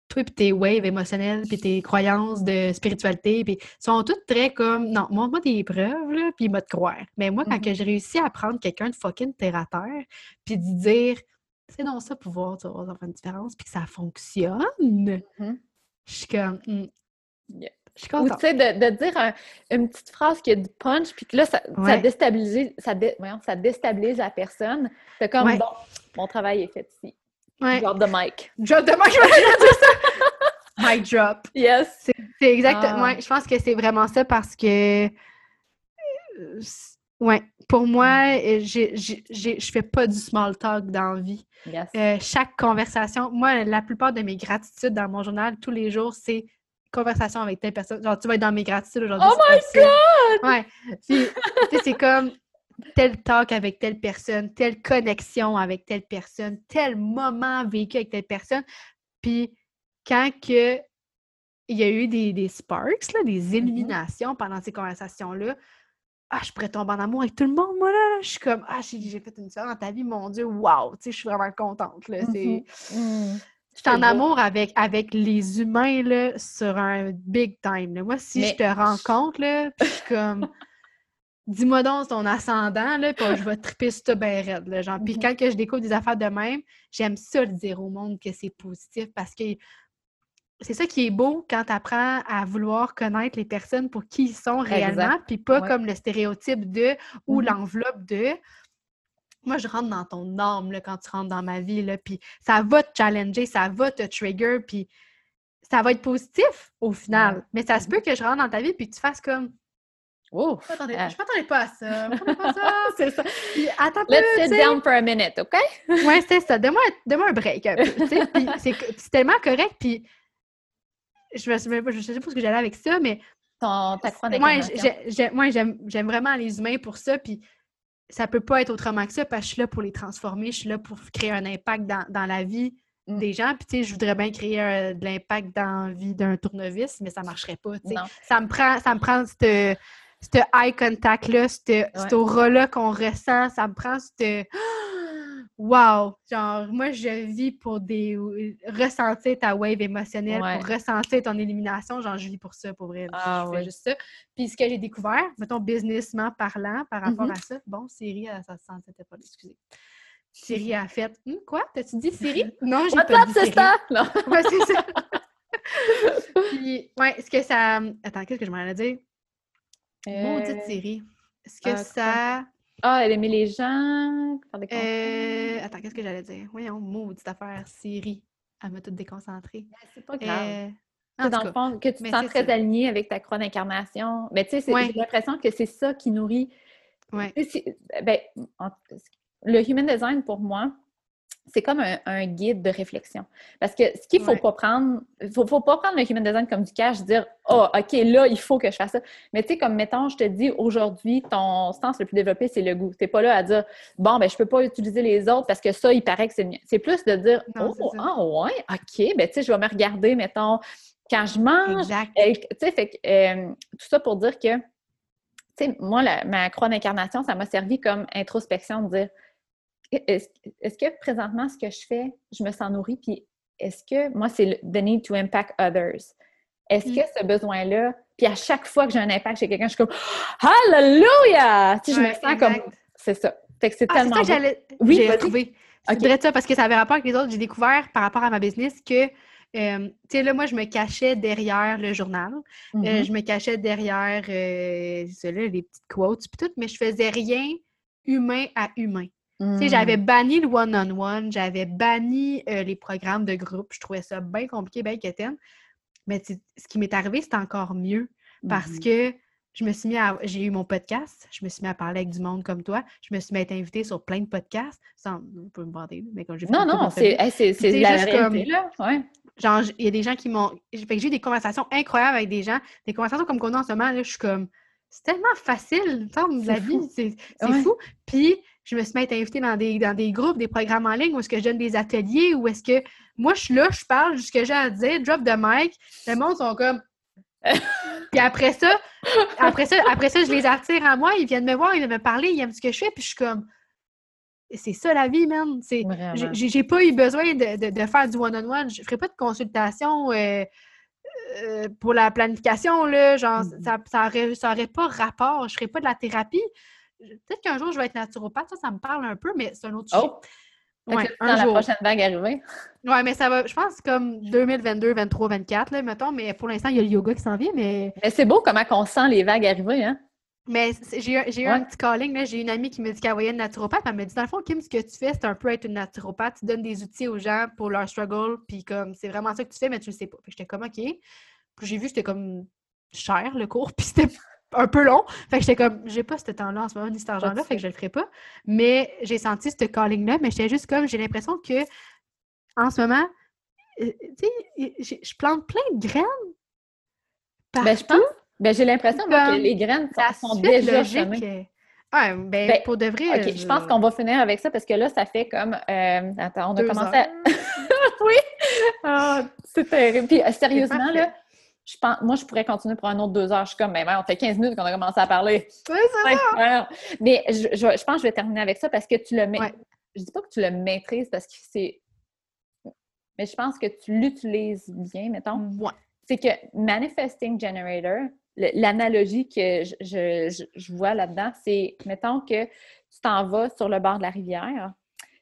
toi puis tes waves émotionnelles, puis tes croyances de spiritualité, puis sont toutes très comme, non, moi, moi des preuves, là, puis m'a te croire. Mais moi, quand mm-hmm. j'ai réussi à prendre quelqu'un de fucking terre à terre, puis de dire, c'est non ça pouvoir, tu vas faire une différence, puis que ça fonctionne, je suis comme, hmm, ou tu sais, de, dire une petite phrase qui a du punch, puis que là, ça, déstabilise, ça, ça déstabilise la personne. C'est comme, bon, mon travail est fait ici. Drop the mic. Drop the mic, je vais dire ça! mic drop. Yes. C'est exactement. Ah. je pense que c'est vraiment ça parce que. Euh, ouais, pour moi, euh, je fais pas du small talk dans la vie. Euh, chaque conversation, moi, la plupart de mes gratitudes dans mon journal tous les jours, c'est conversation avec telle personne. Genre, tu vas être dans mes gratitudes aujourd'hui. Oh my God! Ouais. Puis, c'est comme tel talk avec telle personne, telle connexion avec telle personne, tel moment vécu avec telle personne. Puis, quand que il y a eu des, des sparks, là, des mm-hmm. illuminations pendant ces conversations-là, ah, je pourrais tomber en amour avec tout le monde, moi, là. Je suis comme, ah, j'ai fait une soeur dans ta vie, mon Dieu, wow! Tu sais, je suis vraiment contente, là. Mm-hmm. Mm. Je suis en amour avec, avec les humains là, sur un big time. Moi, si je te rencontre, là, puis je suis comme dis-moi donc ton ascendant, là, puis je vais triper sur bien raide. Là, genre. Puis mm-hmm. quand que je découvre des affaires de même, j'aime ça le dire au monde que c'est positif parce que c'est ça qui est beau quand tu apprends à vouloir connaître les personnes pour qui ils sont réellement, puis pas comme le stéréotype de ou mm-hmm. l'enveloppe de moi, je rentre dans ton âme là, quand tu rentres dans ma vie, là, puis ça va te challenger, ça va te trigger, puis ça va être positif au final. Mais ça se peut que je rentre dans ta vie puis tu fasses comme Oh! Je ne m'attendais pas à ça. c'est ça. attends Let's sit down for a minute, OK? oui, c'est ça. Donne-moi un break un peu. c'est tellement correct. Puis je ne sais pas ce que j'allais avec ça, mais. Ton, ta croix Moi, j'aime vraiment les humains pour ça. Puis ça peut pas être autrement que ça parce que je suis là pour les transformer, je suis là pour créer un impact dans, la vie mm. des gens. Puis, tu sais, je voudrais bien créer de l'impact dans la vie d'un tournevis, mais ça marcherait pas, tu sais. Ça me prend, ça me prend cette, eye contact-là, cette, aura-là qu'on ressent, ça me prend cette wow! Genre, moi, je vis pour des ressentir ta wave émotionnelle, pour ressentir ton élimination. Genre, je vis pour ça, pour vrai. Ah, je fais juste ça. Puis, ce que j'ai découvert, mettons, businessment parlant, par rapport mm-hmm. à ça, bon, Siri, ça se sentait pas, excusez. Siri a fait hum, Quoi? T'as-tu dit Siri? Non, j'ai pas dit Siri. Ça? Non. ouais, c'est ça. Puis, ouais, est-ce que ça. Attends, qu'est-ce que je m'en dire? Euh... Maudite Siri. Est-ce que ah, ça. Ah, elle aimait les gens, faire des euh, Attends, qu'est-ce que j'allais dire? Voyons, maudite affaire, Siri. Elle m'a tout déconcentrée. C'est pas grave. Euh... dans le fond, que tu te sens très aligné avec ta croix d'incarnation. Mais tu sais, j'ai l'impression que c'est ça qui nourrit. Ouais. Ben, le human design, pour moi, c'est comme un, guide de réflexion. Parce que ce qu'il ne faut pas prendre, il faut, faut, pas prendre le human design comme du cash, dire Oh, OK, là, il faut que je fasse ça. Mais tu sais, comme mettons, je te dis aujourd'hui, ton sens le plus développé, c'est le goût. Tu n'es pas là à dire Bon, ben, je ne peux pas utiliser les autres parce que ça, il paraît que c'est le mien. C'est plus de dire Oh, ah, ouais, OK, ben, tu sais, je vais me regarder, mettons, quand je mange. Exact. Tu sais, fait euh, tout ça pour dire que, tu sais, moi, ma croix d'incarnation, ça m'a servi comme introspection de dire est-ce que présentement, ce que je fais, je me sens nourrie, puis est-ce que moi, c'est the need to impact others? Est-ce que ce besoin-là, puis à chaque fois que j'ai un impact chez quelqu'un, je suis comme Hallelujah! Tu sais, je me sens comme. C'est ça. Fait que c'est Ah, tellement. c'est ça que j'allais Oui, j'ai vas-y. trouvé. Je ça parce que ça avait rapport avec les autres. J'ai découvert par rapport à ma business que, euh, tu sais, là, moi, je me cachais derrière le journal. Euh, Mhm. je me cachais derrière, euh, là, les petites quotes puis tout, mais je faisais rien humain à humain. J'avais banni le one-on-one, j'avais banni euh, les programmes de groupe. Je trouvais ça bien compliqué, bien quétaine. Mais ce qui m'est arrivé, c'est encore mieux parce Mhm. que je me suis mis à... J'ai eu mon podcast, je me suis mis à parler avec du monde comme toi, je me suis mis à être invitée sur plein de podcasts, sans... On peut me vanter, mais comme j'ai Non, non, c'est hey, la juste réalité, là. Ouais. Genre, il y a des gens qui m'ont... Fait que j'ai eu des conversations incroyables avec des gens, des conversations comme qu'on a en ce moment, là, je suis comme... C'est tellement facile, il me semble, la fou. vie, c'est c'est Ouais. fou. Puis, je me suis mis à être invitée dans des, dans des groupes, des programmes en ligne, où est-ce que je donne des ateliers, où est-ce que... Moi, je suis là, je parle, ce que j'ai à dire, drop de mic, le monde sont comme... Puis après ça, après ça, après ça, je les attire à moi, ils viennent me voir, ils viennent me parler, ils aiment ce que je fais, puis je suis comme... C'est ça la vie, man. J'ai- pas eu besoin de, de- de faire du one-on-one. Je ferai pas de consultation euh, euh, pour la planification, là. Genre, Mhm. ça, ça, aurait, ça aurait pas rapport. Je ferai pas de la thérapie. Peut-être qu'un jour, je vais être naturopathe. Ça, ça me parle un peu, mais c'est un autre sujet. Oh! Ouais, un dans la prochaine vague arrivée. Ouais, mais ça va, je pense, comme 2022, 23, 24, là, mettons. Mais pour l'instant, il y a le yoga qui s'en vient, mais Mais c'est beau comment on sent les vagues arriver, hein? Mais j'ai eu- eu un Ouais. petit calling, là. J'ai une amie qui me dit qu'elle voyait une naturopathe. Elle me dit, dans le fond, Kim, ce que tu fais, c'est un peu être une naturopathe. Tu donnes des outils aux gens pour leur struggle, puis comme, c'est vraiment ça que tu fais, mais tu le sais pas. Que j'étais comme, OK. Puis j'ai vu que c'était comme cher, le cours, puis c'était un peu long. Fait que j'étais comme, j'ai pas ce temps-là en ce moment, ni cet argent-là, fait que je le ferai pas. Mais j'ai senti ce calling-là, mais j'étais juste comme, j'ai l'impression que, en ce moment, euh, tu sais, je plante plein de graines. Ben, je pense. Ben, j'ai l'impression que les graines sont, sont déjà semées. euh, Ouais, ben, Ben, pour de vrai. OK, je pense qu'on va finir avec ça parce que là, ça fait comme. euh, attends, on a Deux commencé heures. à. oui! Ah, c'est terrible. Puis, euh, sérieusement, là, je pense, moi, je pourrais continuer pour un autre deux heures. Je suis comme, mais on fait 15 minutes qu'on a commencé à parler. Ouais, c'est ouais. Mais je, je- je pense que je vais terminer avec ça parce que tu le mets. Ouais. Je dis pas que tu le maîtrises parce que c'est. Mais je pense que tu l'utilises bien, mettons. Ouais. C'est que Manifesting Generator, l'analogie que je, je- je- je vois là-dedans, c'est, mettons que tu t'en vas sur le bord de la rivière,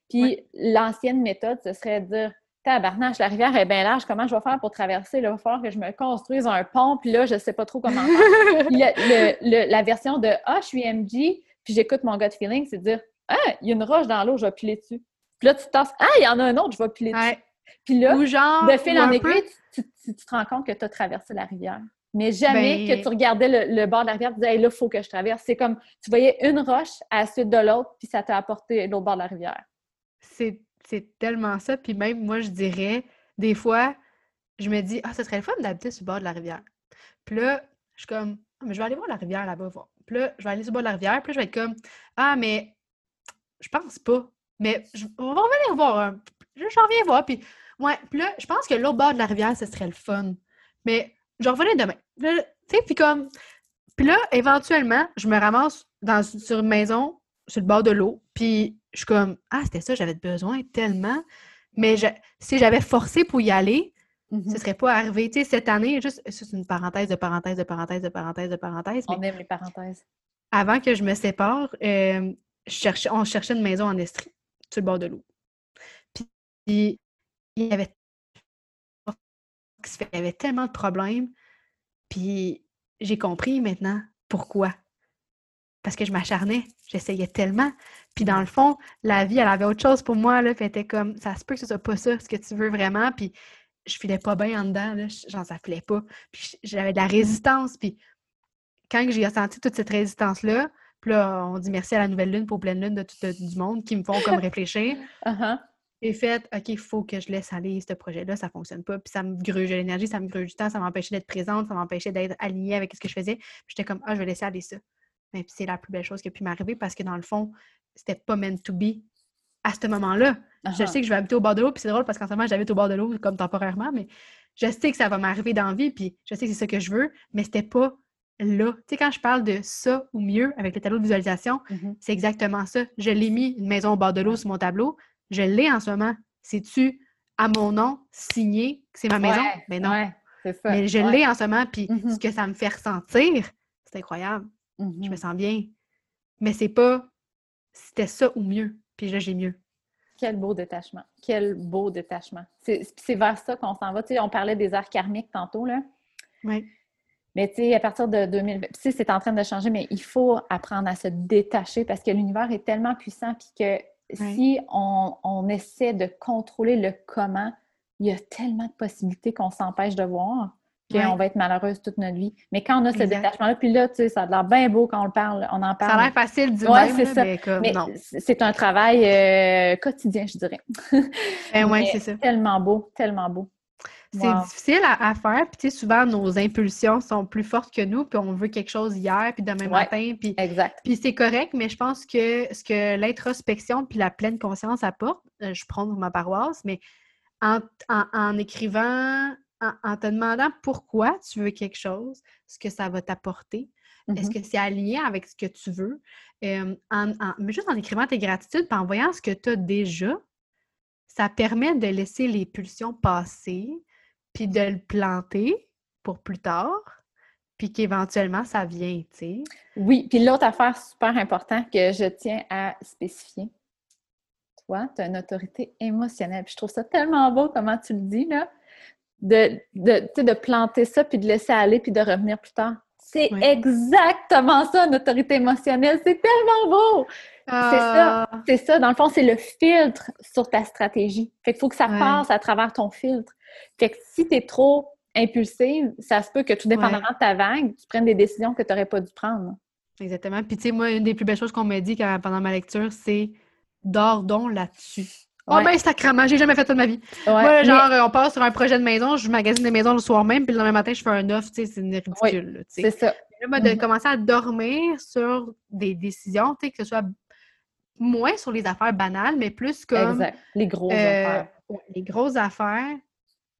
puis Ouais. l'ancienne méthode, ce serait de dire Tabarnache, la rivière est bien large, comment je vais faire pour traverser? Là, il va falloir que je me construise un pont, puis là, je ne sais pas trop comment faire. Puis le- le- le- la version de Ah, je suis MG, puis j'écoute mon gut feeling, c'est de dire Ah, il y a une roche dans l'eau, je vais piler dessus. Puis là, tu te tasses Ah, il y en a un autre, je vais piler dessus. Ouais. Puis là, Ou genre. de fil en aiguille, tu, tu- tu te rends compte que tu as traversé la rivière. Mais jamais Ben- que tu regardais le, bord de la rivière et tu disais, Hey, là, il faut que je traverse. C'est comme, tu voyais une roche à la suite de l'autre, puis ça t'a apporté l'autre bord de la rivière. C'est c'est tellement ça. Puis même, moi, je dirais, des fois, je me dis, ah, ce serait le fun d'habiter sur le bord de la rivière. Puis là, je suis comme, Ah, mais je vais aller voir la rivière là-bas. Puis là, je vais aller sur le bord de la rivière. Puis là, je vais être comme, ah, mais je pense pas. Mais on va revenir voir. un- Je j'en reviens voir. Puis, ouais. Puis là, je pense que l'autre bord de la rivière, ce serait le fun. Mais je revenais demain. Puis comme. Puis là, éventuellement, je me ramasse dans, sur une maison, sur le bord de l'eau. Puis je suis comme, ah, c'était ça, j'avais besoin tellement. Mais je- si j'avais forcé pour y aller, Mm. ce serait pas arrivé. Tu sais, cette année, juste, c'est une parenthèse de parenthèse de parenthèse de parenthèse de parenthèse. On aime les parenthèses. avant que je me sépare, euh, je cherchais, on cherchait une maison en Estrie, sur le bord de l'eau. Puis, il y avait, il y avait tellement de problèmes. Puis, j'ai compris maintenant pourquoi. Parce que je m'acharnais, j'essayais tellement. Puis, dans le fond, la vie, elle avait autre chose pour moi. Là, puis elle était comme, ça se peut que ce soit pas ça, ce que tu veux vraiment. Puis, je filais pas bien en dedans, là, genre, ça filait pas. Puis, j'avais de la résistance. Puis, quand j'ai ressenti toute cette résistance-là, puis là, on dit merci à la nouvelle lune pour pleine lune de tout de- du monde qui me font comme réfléchir. Uh-huh. J'ai fait, OK, il faut que je laisse aller ce projet-là, ça fonctionne pas. Puis ça me gruge de l'énergie, ça me gruge du temps, ça m'empêchait d'être présente, ça m'empêchait d'être alignée avec ce que je faisais. Puis j'étais comme, ah, je vais laisser aller ça. Mais puis c'est la plus belle chose qui a pu m'arriver parce que dans le fond, c'était pas meant to be à ce moment-là. Je Uh-huh. sais que je vais habiter au bord de l'eau, puis c'est drôle parce qu'en ce moment, j'habite au bord de l'eau comme temporairement, mais je sais que ça va m'arriver dans la vie, puis je sais que c'est ça que je veux, mais c'était pas là. Tu sais, quand je parle de ça ou mieux avec le tableau de visualisation, Mhm. c'est exactement ça. Je l'ai mis, une maison au bord de l'eau sur mon tableau. Je l'ai en ce moment. C'est-tu à mon nom, signé, que c'est ma maison? Ouais, Ben non. ouais. ça. Mais je ouais. l'ai en ce moment, puis Mhm. ce que ça me fait ressentir, c'est incroyable. Je Mhm. me sens bien. Mais c'est pas c'était ça ou mieux, puis là, j'ai mieux. Quel beau détachement. Quel beau détachement. C'est vers ça qu'on s'en va. Tu sais, on parlait des arts karmiques tantôt, là. Oui. Mais tu sais, à partir de 2020, tu sais, c'est en train de changer, mais il faut apprendre à se détacher parce que l'univers est tellement puissant puis que si on, on essaie de contrôler le comment, il y a tellement de possibilités qu'on s'empêche de voir qu'on Ouais. va être malheureuse toute notre vie. Mais quand on a ce détachement-là, puis là, tu sais, ça a l'air bien beau quand on le parle, on en parle. Ça a l'air facile du Ouais, même, c'est ça. mais comme mais c'est un travail euh, quotidien, je dirais. Ben ouais, c'est ça. Tellement beau, tellement beau. C'est Wow. difficile à, à faire, puis tu sais, souvent nos impulsions sont plus fortes que nous, puis on veut quelque chose hier, puis demain Ouais. matin, puis Exact. Puis c'est correct, mais je pense que ce que l'introspection puis la pleine conscience apporte, euh, je prends ma paroisse, mais en, en- en écrivant, en, en te demandant pourquoi tu veux quelque chose, ce que ça va t'apporter, est-ce Mhm. que c'est aligné avec ce que tu veux, euh, en, en- mais juste en écrivant tes gratitudes, puis en voyant ce que tu as déjà, ça permet de laisser les pulsions passer, puis de le planter pour plus tard, puis qu'éventuellement ça vient, tu sais. Oui, puis l'autre affaire super importante que je tiens à spécifier. Toi, tu as une autorité émotionnelle. Puis je trouve ça tellement beau comment tu le dis, là. De, de, de planter ça, puis de laisser aller, puis de revenir plus tard. C'est Oui. exactement ça, une autorité émotionnelle. C'est tellement beau! C'est ça. Ah, C'est ça, dans le fond, c'est le filtre sur ta stratégie. Fait qu'il faut que ça Ouais. passe à travers ton filtre. Fait que si tu es trop impulsive, ça se peut que tout dépendamment de ta vague, tu prennes des décisions que tu n'aurais pas dû prendre. Exactement. Puis, tu sais, moi, une des plus belles choses qu'on m'a dit quand- pendant ma lecture, c'est dors donc là-dessus. Oh, Ouais. ben, sacrément, j'ai jamais fait ça de ma vie. Ouais, Moi, mais- genre, on passe sur un projet de maison, je magasine des maisons le soir même, puis le lendemain matin, je fais un offre, tu sais, c'est ridicule. c'est ça. Là, moi, de Mhm. commencer à dormir sur des décisions, tu sais, que ce soit moins sur les affaires banales, mais plus comme Exact. Les grosses euh, affaires. les grosses affaires.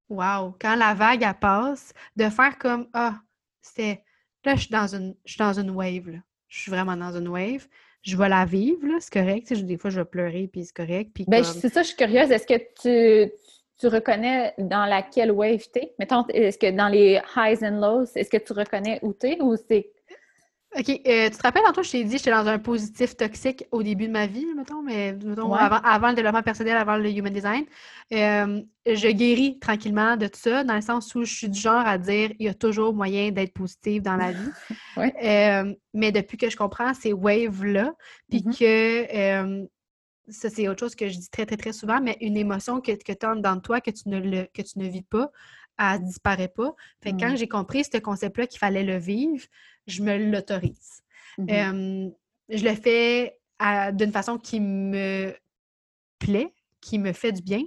Wow! Quand la vague, elle passe, de faire comme Ah, c'est. Là, je suis dans une, je suis dans une wave. Là. Je suis vraiment dans une wave. Je vais la vivre, là, c'est correct. Sais, des fois, je vais pleurer, puis c'est correct. Puis Ben, comme- c'est ça, je suis curieuse. Est-ce que tu, tu reconnais dans laquelle wave t'es? Mettons, est-ce que dans les highs and lows, est-ce que tu reconnais où t'es ou c'est. OK. euh, tu te rappelles, Antoine, je t'ai dit, j'étais dans un positif toxique au début de ma vie, mettons, mais mettons, Ouais. avant, avant le développement personnel, avant le human design. Euh, je guéris tranquillement de tout ça, dans le sens où je suis du genre à dire il y a toujours moyen d'être positive dans la vie. Ouais. Euh, mais depuis que je comprends ces waves-là, puis Mhm. que euh, ça, c'est autre chose que je dis très, très, très souvent, mais une émotion que, que tu as dans toi, que tu ne, le, que tu ne vis pas, elle disparaît pas. Fait que quand Mm. j'ai compris ce concept-là qu'il fallait le vivre, je me l'autorise. Mhm. Euh, je le fais d'une façon qui me plaît, qui me fait du bien,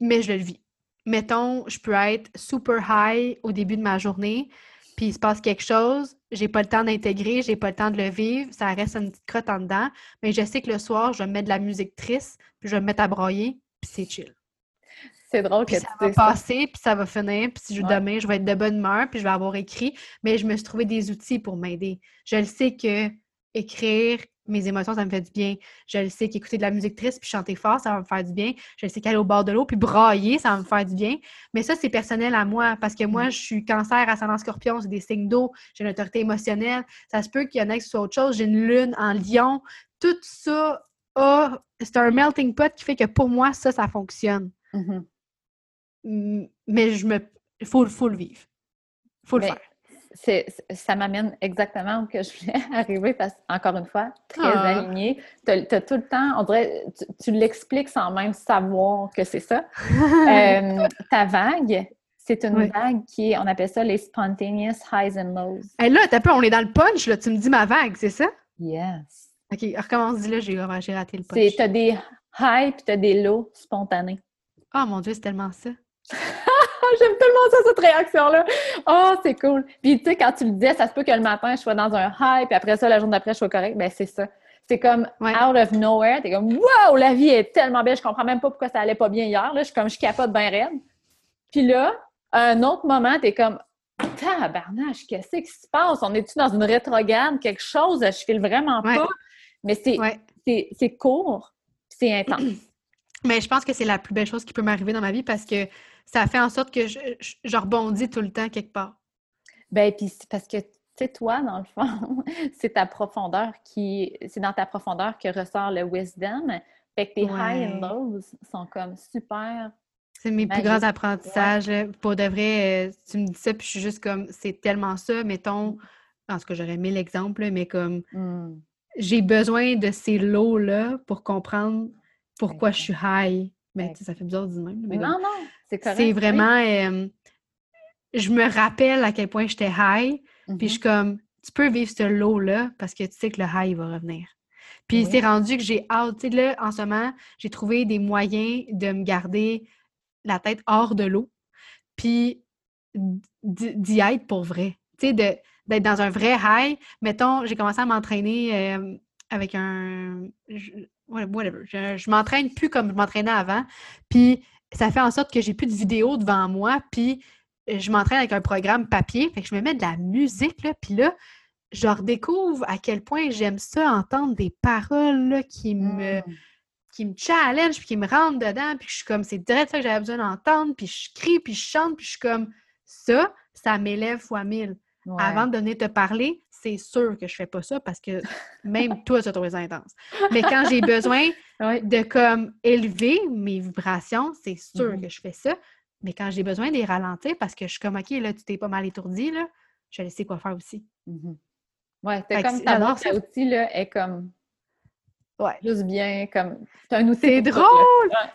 mais je le vis. Mettons, je peux être super high au début de ma journée, puis il se passe quelque chose, j'ai pas le temps d'intégrer, j'ai pas le temps de le vivre, ça reste une petite crotte en dedans, mais je sais que le soir, je vais me mettre de la musique triste, puis je vais me mettre à broyer, puis c'est chill. C'est drôle que Puis tu ça va passer, puis ça va finir, puis si je- Ouais. demain, je vais être de bonne humeur, puis je vais avoir écrit, mais je me suis trouvé des outils pour m'aider. Je le sais que écrire mes émotions, ça me fait du bien. Je le sais qu'écouter de la musique triste puis chanter fort, ça va me faire du bien. Je le sais qu'aller au bord de l'eau puis brailler, ça va me faire du bien. Mais ça, c'est personnel à moi parce que moi, Mm. je suis cancer, ascendant scorpion, c'est des signes d'eau, j'ai une autorité émotionnelle. Ça se peut qu'il y en ait qui soit autre chose. J'ai une lune en lion. Tout ça a... C'est un melting pot qui fait que pour moi, ça, ça fonctionne. Mhm. Mm, mais je me il faut, faut le vivre. faut le faire. c'est- c'est- ça m'amène exactement où que je voulais arriver parce encore une fois, très Ah. aligné. Tu as, tout le temps, on dirait, tu, tu l'expliques sans même savoir que c'est ça. Euh, ta vague, c'est une Oui. vague qui est, on appelle ça les spontaneous highs and lows. Hey, là, t'as peu, on est dans le punch, là. Tu me dis ma vague, c'est ça? Yes. OK, recommence, dis là, j'ai j'ai raté le C'est, punch. t'as des highs puis t'as des lows spontanés. Oh mon Dieu, c'est tellement ça. J'aime tellement ça, cette réaction-là. Oh, c'est cool. Puis, tu sais, quand tu le disais, ça se peut que le matin, je sois dans un high, puis après ça, la journée d'après, je sois correct. Ben, c'est ça. C'est comme Ouais. out of nowhere. T'es comme, wow, la vie est tellement belle. Je comprends même pas pourquoi ça allait pas bien hier. Là, je suis comme, je capote bien raide. Puis là, à un autre moment, t'es comme, tabarnache, qu'est-ce qui se passe? On est-tu dans une rétrograde, quelque chose? Je file vraiment Ouais. pas. Mais c'est, Ouais. court, c'est intense. Mais je pense que c'est la plus belle chose qui peut m'arriver dans ma vie parce que ça fait en sorte que je, je, rebondis tout le temps quelque part. Ben, puis parce que, tu sais, toi, dans le fond, c'est ta profondeur qui. C'est dans ta profondeur que ressort le wisdom. Fait que tes high and lows sont comme super. C'est mes plus grands apprentissages. Pour de vrai, euh, tu me dis ça, puis je suis juste comme, c'est tellement ça. Mettons, en tout cas, j'aurais mis l'exemple, mais comme, mmh. j'ai besoin de ces lows-là pour comprendre pourquoi je suis high. Mais ça fait bizarre de même. non, non, c'est correct. C'est vraiment. je me rappelle à quel point j'étais high, puis je suis mmh comme, tu peux vivre ce low-là parce que tu sais que le high va revenir. Puis c'est rendu que j'ai hâte. Tu sais, là, en ce moment, j'ai trouvé des moyens de me garder la tête hors de l'eau, puis d'y être pour vrai. Tu sais, d'être dans un vrai high. Mettons, j'ai commencé à m'entraîner avec un whatever. Je, m'entraîne plus comme je m'entraînais avant. Puis ça fait en sorte que j'ai plus de vidéos devant moi. Puis je m'entraîne avec un programme papier. Fait que je me mets de la musique, là. Puis là, je redécouvre à quel point j'aime ça, entendre des paroles qui me. Mmh. qui me challenge, puis qui me rentrent dedans, puis je suis comme, c'est direct ça que j'avais besoin d'entendre, puis je crie, puis je chante, puis je suis comme, ça, ça m'élève fois mille. Avant de venir te parler, c'est sûr que je fais pas ça parce que même toi, tu trouvé ça intense. Mais quand j'ai besoin de comme élever mes vibrations, c'est sûr mm-hmm. que je fais ça. Mais quand j'ai besoin de les ralentir parce que je suis comme OK, là, tu t'es pas mal étourdi, là, je sais quoi faire aussi. Mm-hmm. Ouais, c'est comme ta boîte à outils là, est comme Ouais. Juste bien, comme. C'est un outil. C'est drôle!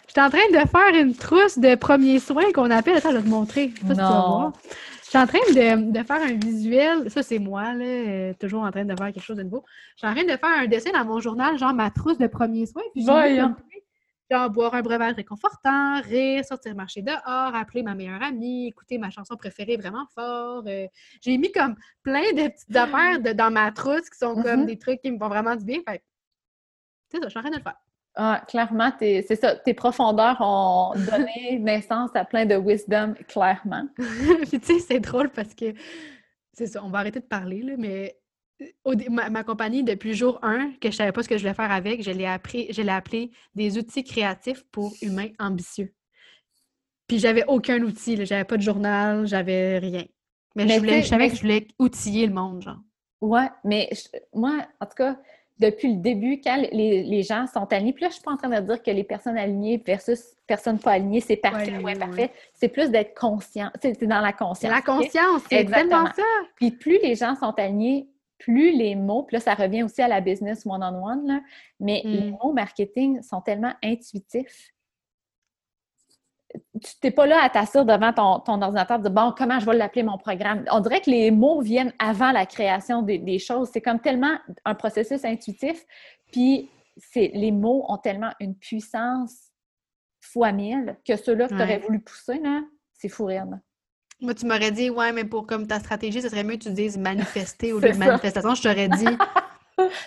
Je suis en train de faire une trousse de premiers soins qu'on appelle. Attends, je vais te montrer. non. Je suis en train de, faire un visuel. Ça, c'est moi, là, euh, toujours en train de faire quelque chose de nouveau. Je suis en train de faire un dessin dans mon journal, genre ma trousse de premiers soins. Puis genre boire un breuvage réconfortant, rire, sortir marcher dehors, appeler ma meilleure amie, écouter ma chanson préférée vraiment fort. Euh, j'ai mis comme plein de petites affaires dans ma trousse qui sont comme mm-hmm. des trucs qui me font vraiment du bien. C'est ça, je suis en train de le faire. Ah, clairement, c'est ça. Tes profondeurs ont donné naissance à plein de wisdom, clairement. Puis tu sais, c'est drôle parce que c'est ça, on va arrêter de parler, là, mais euh, ma, compagnie, depuis jour 1, que je savais pas ce que je voulais faire avec, je l'ai appris, je l'ai appelé des outils créatifs pour humains ambitieux. Puis j'avais aucun outil, j'avais pas de journal, j'avais rien. Mais, je, voulais, je savais que je voulais outiller le monde, genre. Ouais, mais moi, en tout cas, depuis le début, quand les, gens sont alignés, puis là, je ne suis pas en train de dire que les personnes alignées versus personnes pas alignées, c'est parfait, ouais, parfait. C'est plus d'être conscient. C'est dans la conscience. La conscience, c'est exactement ça. Puis plus les gens sont alignés, plus les mots, puis là, ça revient aussi à la business one-on-one, mais les mm. mots marketing sont tellement intuitifs tu n'es pas là à t'asseoir devant ton, ordinateur de bon, comment je vais l'appeler mon programme? On dirait que les mots viennent avant la création des, choses. C'est comme tellement un processus intuitif. Puis les mots ont tellement une puissance fois mille que ceux-là que tu aurais voulu pousser, c'est fou Moi, tu m'aurais dit, ouais, mais pour comme ta stratégie, ce serait mieux que tu dises manifester au lieu de manifestation. Je t'aurais dit,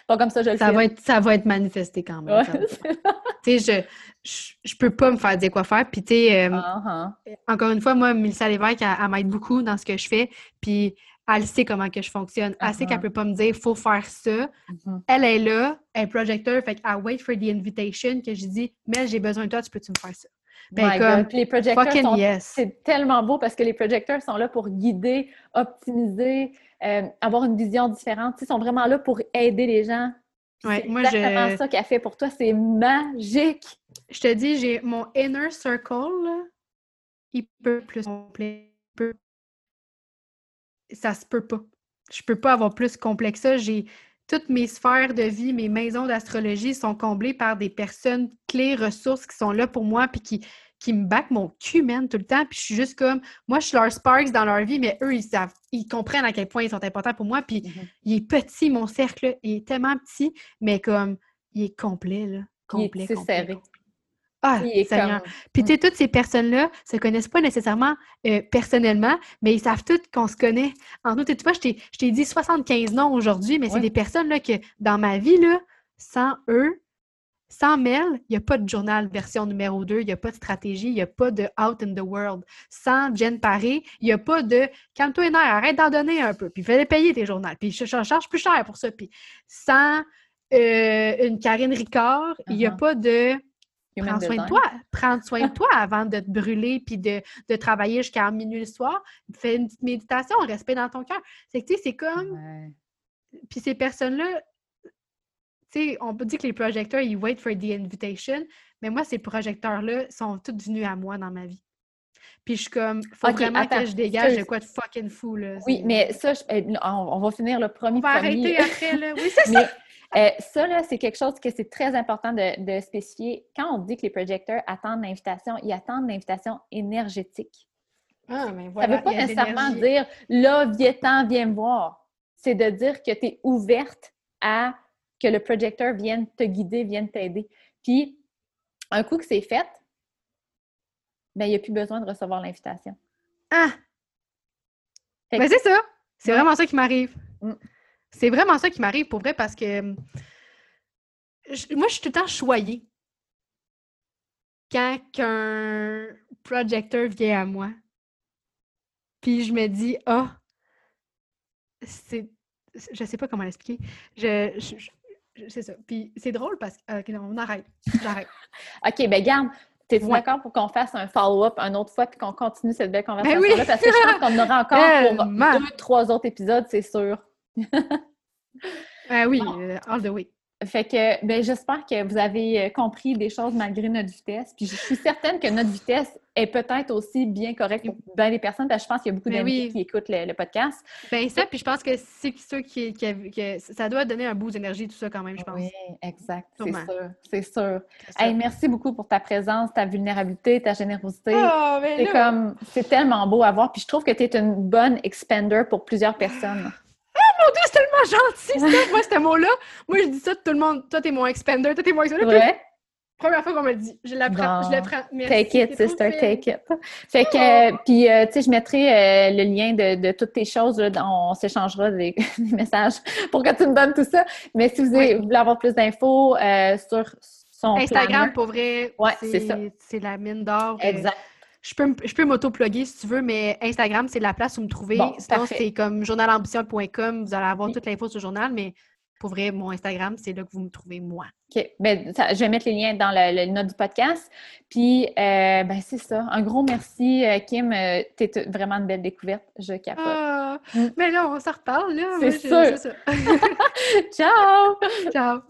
pas comme ça, je le ça Va être, ça va être manifesté quand même. tu sais, je, je, peux pas me faire dire quoi faire. Puis, tu sais, euh, uh-huh. encore une fois, moi, Mélissa Lévesque, elle, elle m'aide beaucoup dans ce que je fais. Puis, elle sait comment que je fonctionne. Elle sait qu'elle uh-huh. peut pas me dire, faut faire ça. Uh-huh. Elle est là, elle est projecteur, fait qu'elle wait for the invitation, que je dis, mais j'ai besoin de toi, tu peux-tu me faire ça? Ben, comme, les projecteurs, c'est tellement beau parce que les projecteurs sont là pour guider, optimiser, euh, avoir une vision différente. Ils sont vraiment là pour aider les gens. Ouais, c'est exactement ça qu'elle fait pour toi. C'est magique. Je te dis, j'ai mon inner circle, il peut plus complet. Ça se peut pas. Je peux pas avoir plus complexe ça. J'ai toutes mes sphères de vie, mes maisons d'astrologie sont comblées par des personnes clés, ressources qui sont là pour moi puis qui, qui me battent mon cul, man, tout le temps. Puis je suis juste comme, moi, je suis leur Sparks dans leur vie, mais eux, ils savent, ils comprennent à quel point ils sont importants pour moi. Puis mm-hmm. il est petit, mon cercle, il est tellement petit, mais comme, il est complet, là. Complet, il est serré. Ah, Seigneur. Puis, tu sais, toutes ces personnes-là se connaissent pas nécessairement euh, personnellement, mais ils savent toutes qu'on se connaît. En nous, tu vois, je t'ai dit 75 noms aujourd'hui, mais c'est des personnes là, que, dans ma vie, là, sans eux, sans Mel, il n'y a pas de journal version numéro 2, il n'y a pas de stratégie, il n'y a pas de out in the world. Sans Jen Paré, il n'y a pas de calme-toi une arrête d'en donner un peu, puis fais payer tes journaux, puis je, charge plus cher pour ça. Puis sans euh, une Karine Ricard, il n'y a uh-huh. pas de Prends soin de toi. Prends soin de toi avant de te brûler puis de, travailler jusqu'à minuit le soir. Fais une petite méditation, respect dans ton cœur. C'est que, tu sais, c'est comme. Puis ces personnes-là, sais, on peut dire que les projecteurs, ils wait for the invitation, mais moi, ces projecteurs-là sont tous venus à moi dans ma vie. Puis je suis comme, faut vraiment que je dégage de quoi de fucking fou, là. Oui, mais ça, eh, on, va finir le premier. On va arrêter après, là. Oui, c'est ça. Euh, ça, là, c'est quelque chose que c'est très important de, spécifier. Quand on dit que les projecteurs attendent l'invitation, ils attendent l'invitation énergétique. Ah, mais voilà, ça ne veut pas nécessairement dire là, viens-t'en, viens me voir. C'est de dire que tu es ouverte à que le projecteur vienne te guider, vienne t'aider. Puis, un coup que c'est fait, ben, il n'y a plus besoin de recevoir l'invitation. Ah! Ben, c'est ça! C'est vraiment ça qui m'arrive. Mm. C'est vraiment ça qui m'arrive pour vrai parce que moi, je suis tout le temps choyée quand un projecteur vient à moi. Puis je me dis, ah, oh, c'est. Je sais pas comment l'expliquer. Je, c'est ça. Puis c'est drôle parce que. OK, non, on arrête. J'arrête. OK, ben garde. T'es-tu d'accord pour qu'on fasse un follow-up une autre fois puis qu'on continue cette belle ben conversation-là? Parce que je pense qu'on aura encore pour deux, trois autres épisodes, c'est sûr. Ah oui, euh, all the way. Fait que ben, j'espère que vous avez euh, compris des choses malgré notre vitesse. Puis je suis certaine que notre vitesse est peut-être aussi bien correcte pour bien des personnes, parce que je pense qu'il y a beaucoup ben d'amis qui écoutent le, podcast. Ben ça, puis je pense que c'est ceux qui, ça doit donner un boost d'énergie, tout ça quand même, je pense. Oui, exact. C'est sûr. C'est sûr. Hey, merci beaucoup pour ta présence, ta vulnérabilité, ta générosité. Oh, c'est comme c'est tellement beau à voir. Puis je trouve que tu es une bonne expander pour plusieurs personnes mon Dieu, c'est tellement gentil, ça! Moi, ce mot-là, moi, je dis ça à tout le monde. Toi, t'es mon expander, toi, t'es mon expander. Ouais. Première fois qu'on me le dit. Je l'apprends. Je l'apprends. Take it, sister, take it. Fait que, oh. puis, euh, tu sais, je mettrai euh, le lien de, toutes tes choses. Là, on s'échangera des, messages pour que tu me donnes tout ça. Mais si vous, voulez avoir plus d'infos euh, sur son Instagram, pour vrai, ouais, c'est ça. C'est la mine d'or. Exact. Je peux, je peux m'auto-plugger si tu veux, mais Instagram, c'est la place où me trouver. Sinon, c'est comme journalambition.com. Vous allez avoir toute l'info sur le journal, mais pour vrai, mon Instagram, c'est là que vous me trouvez moi. OK. Ben, je vais mettre les liens dans le, note du podcast. Puis, euh, ben, c'est ça. Un gros merci, euh, Kim. Euh, tu es vraiment une belle découverte. Je capote. Ah, mm. Mais là, on s'en reparle, là. C'est sûr. Ciao! Ciao!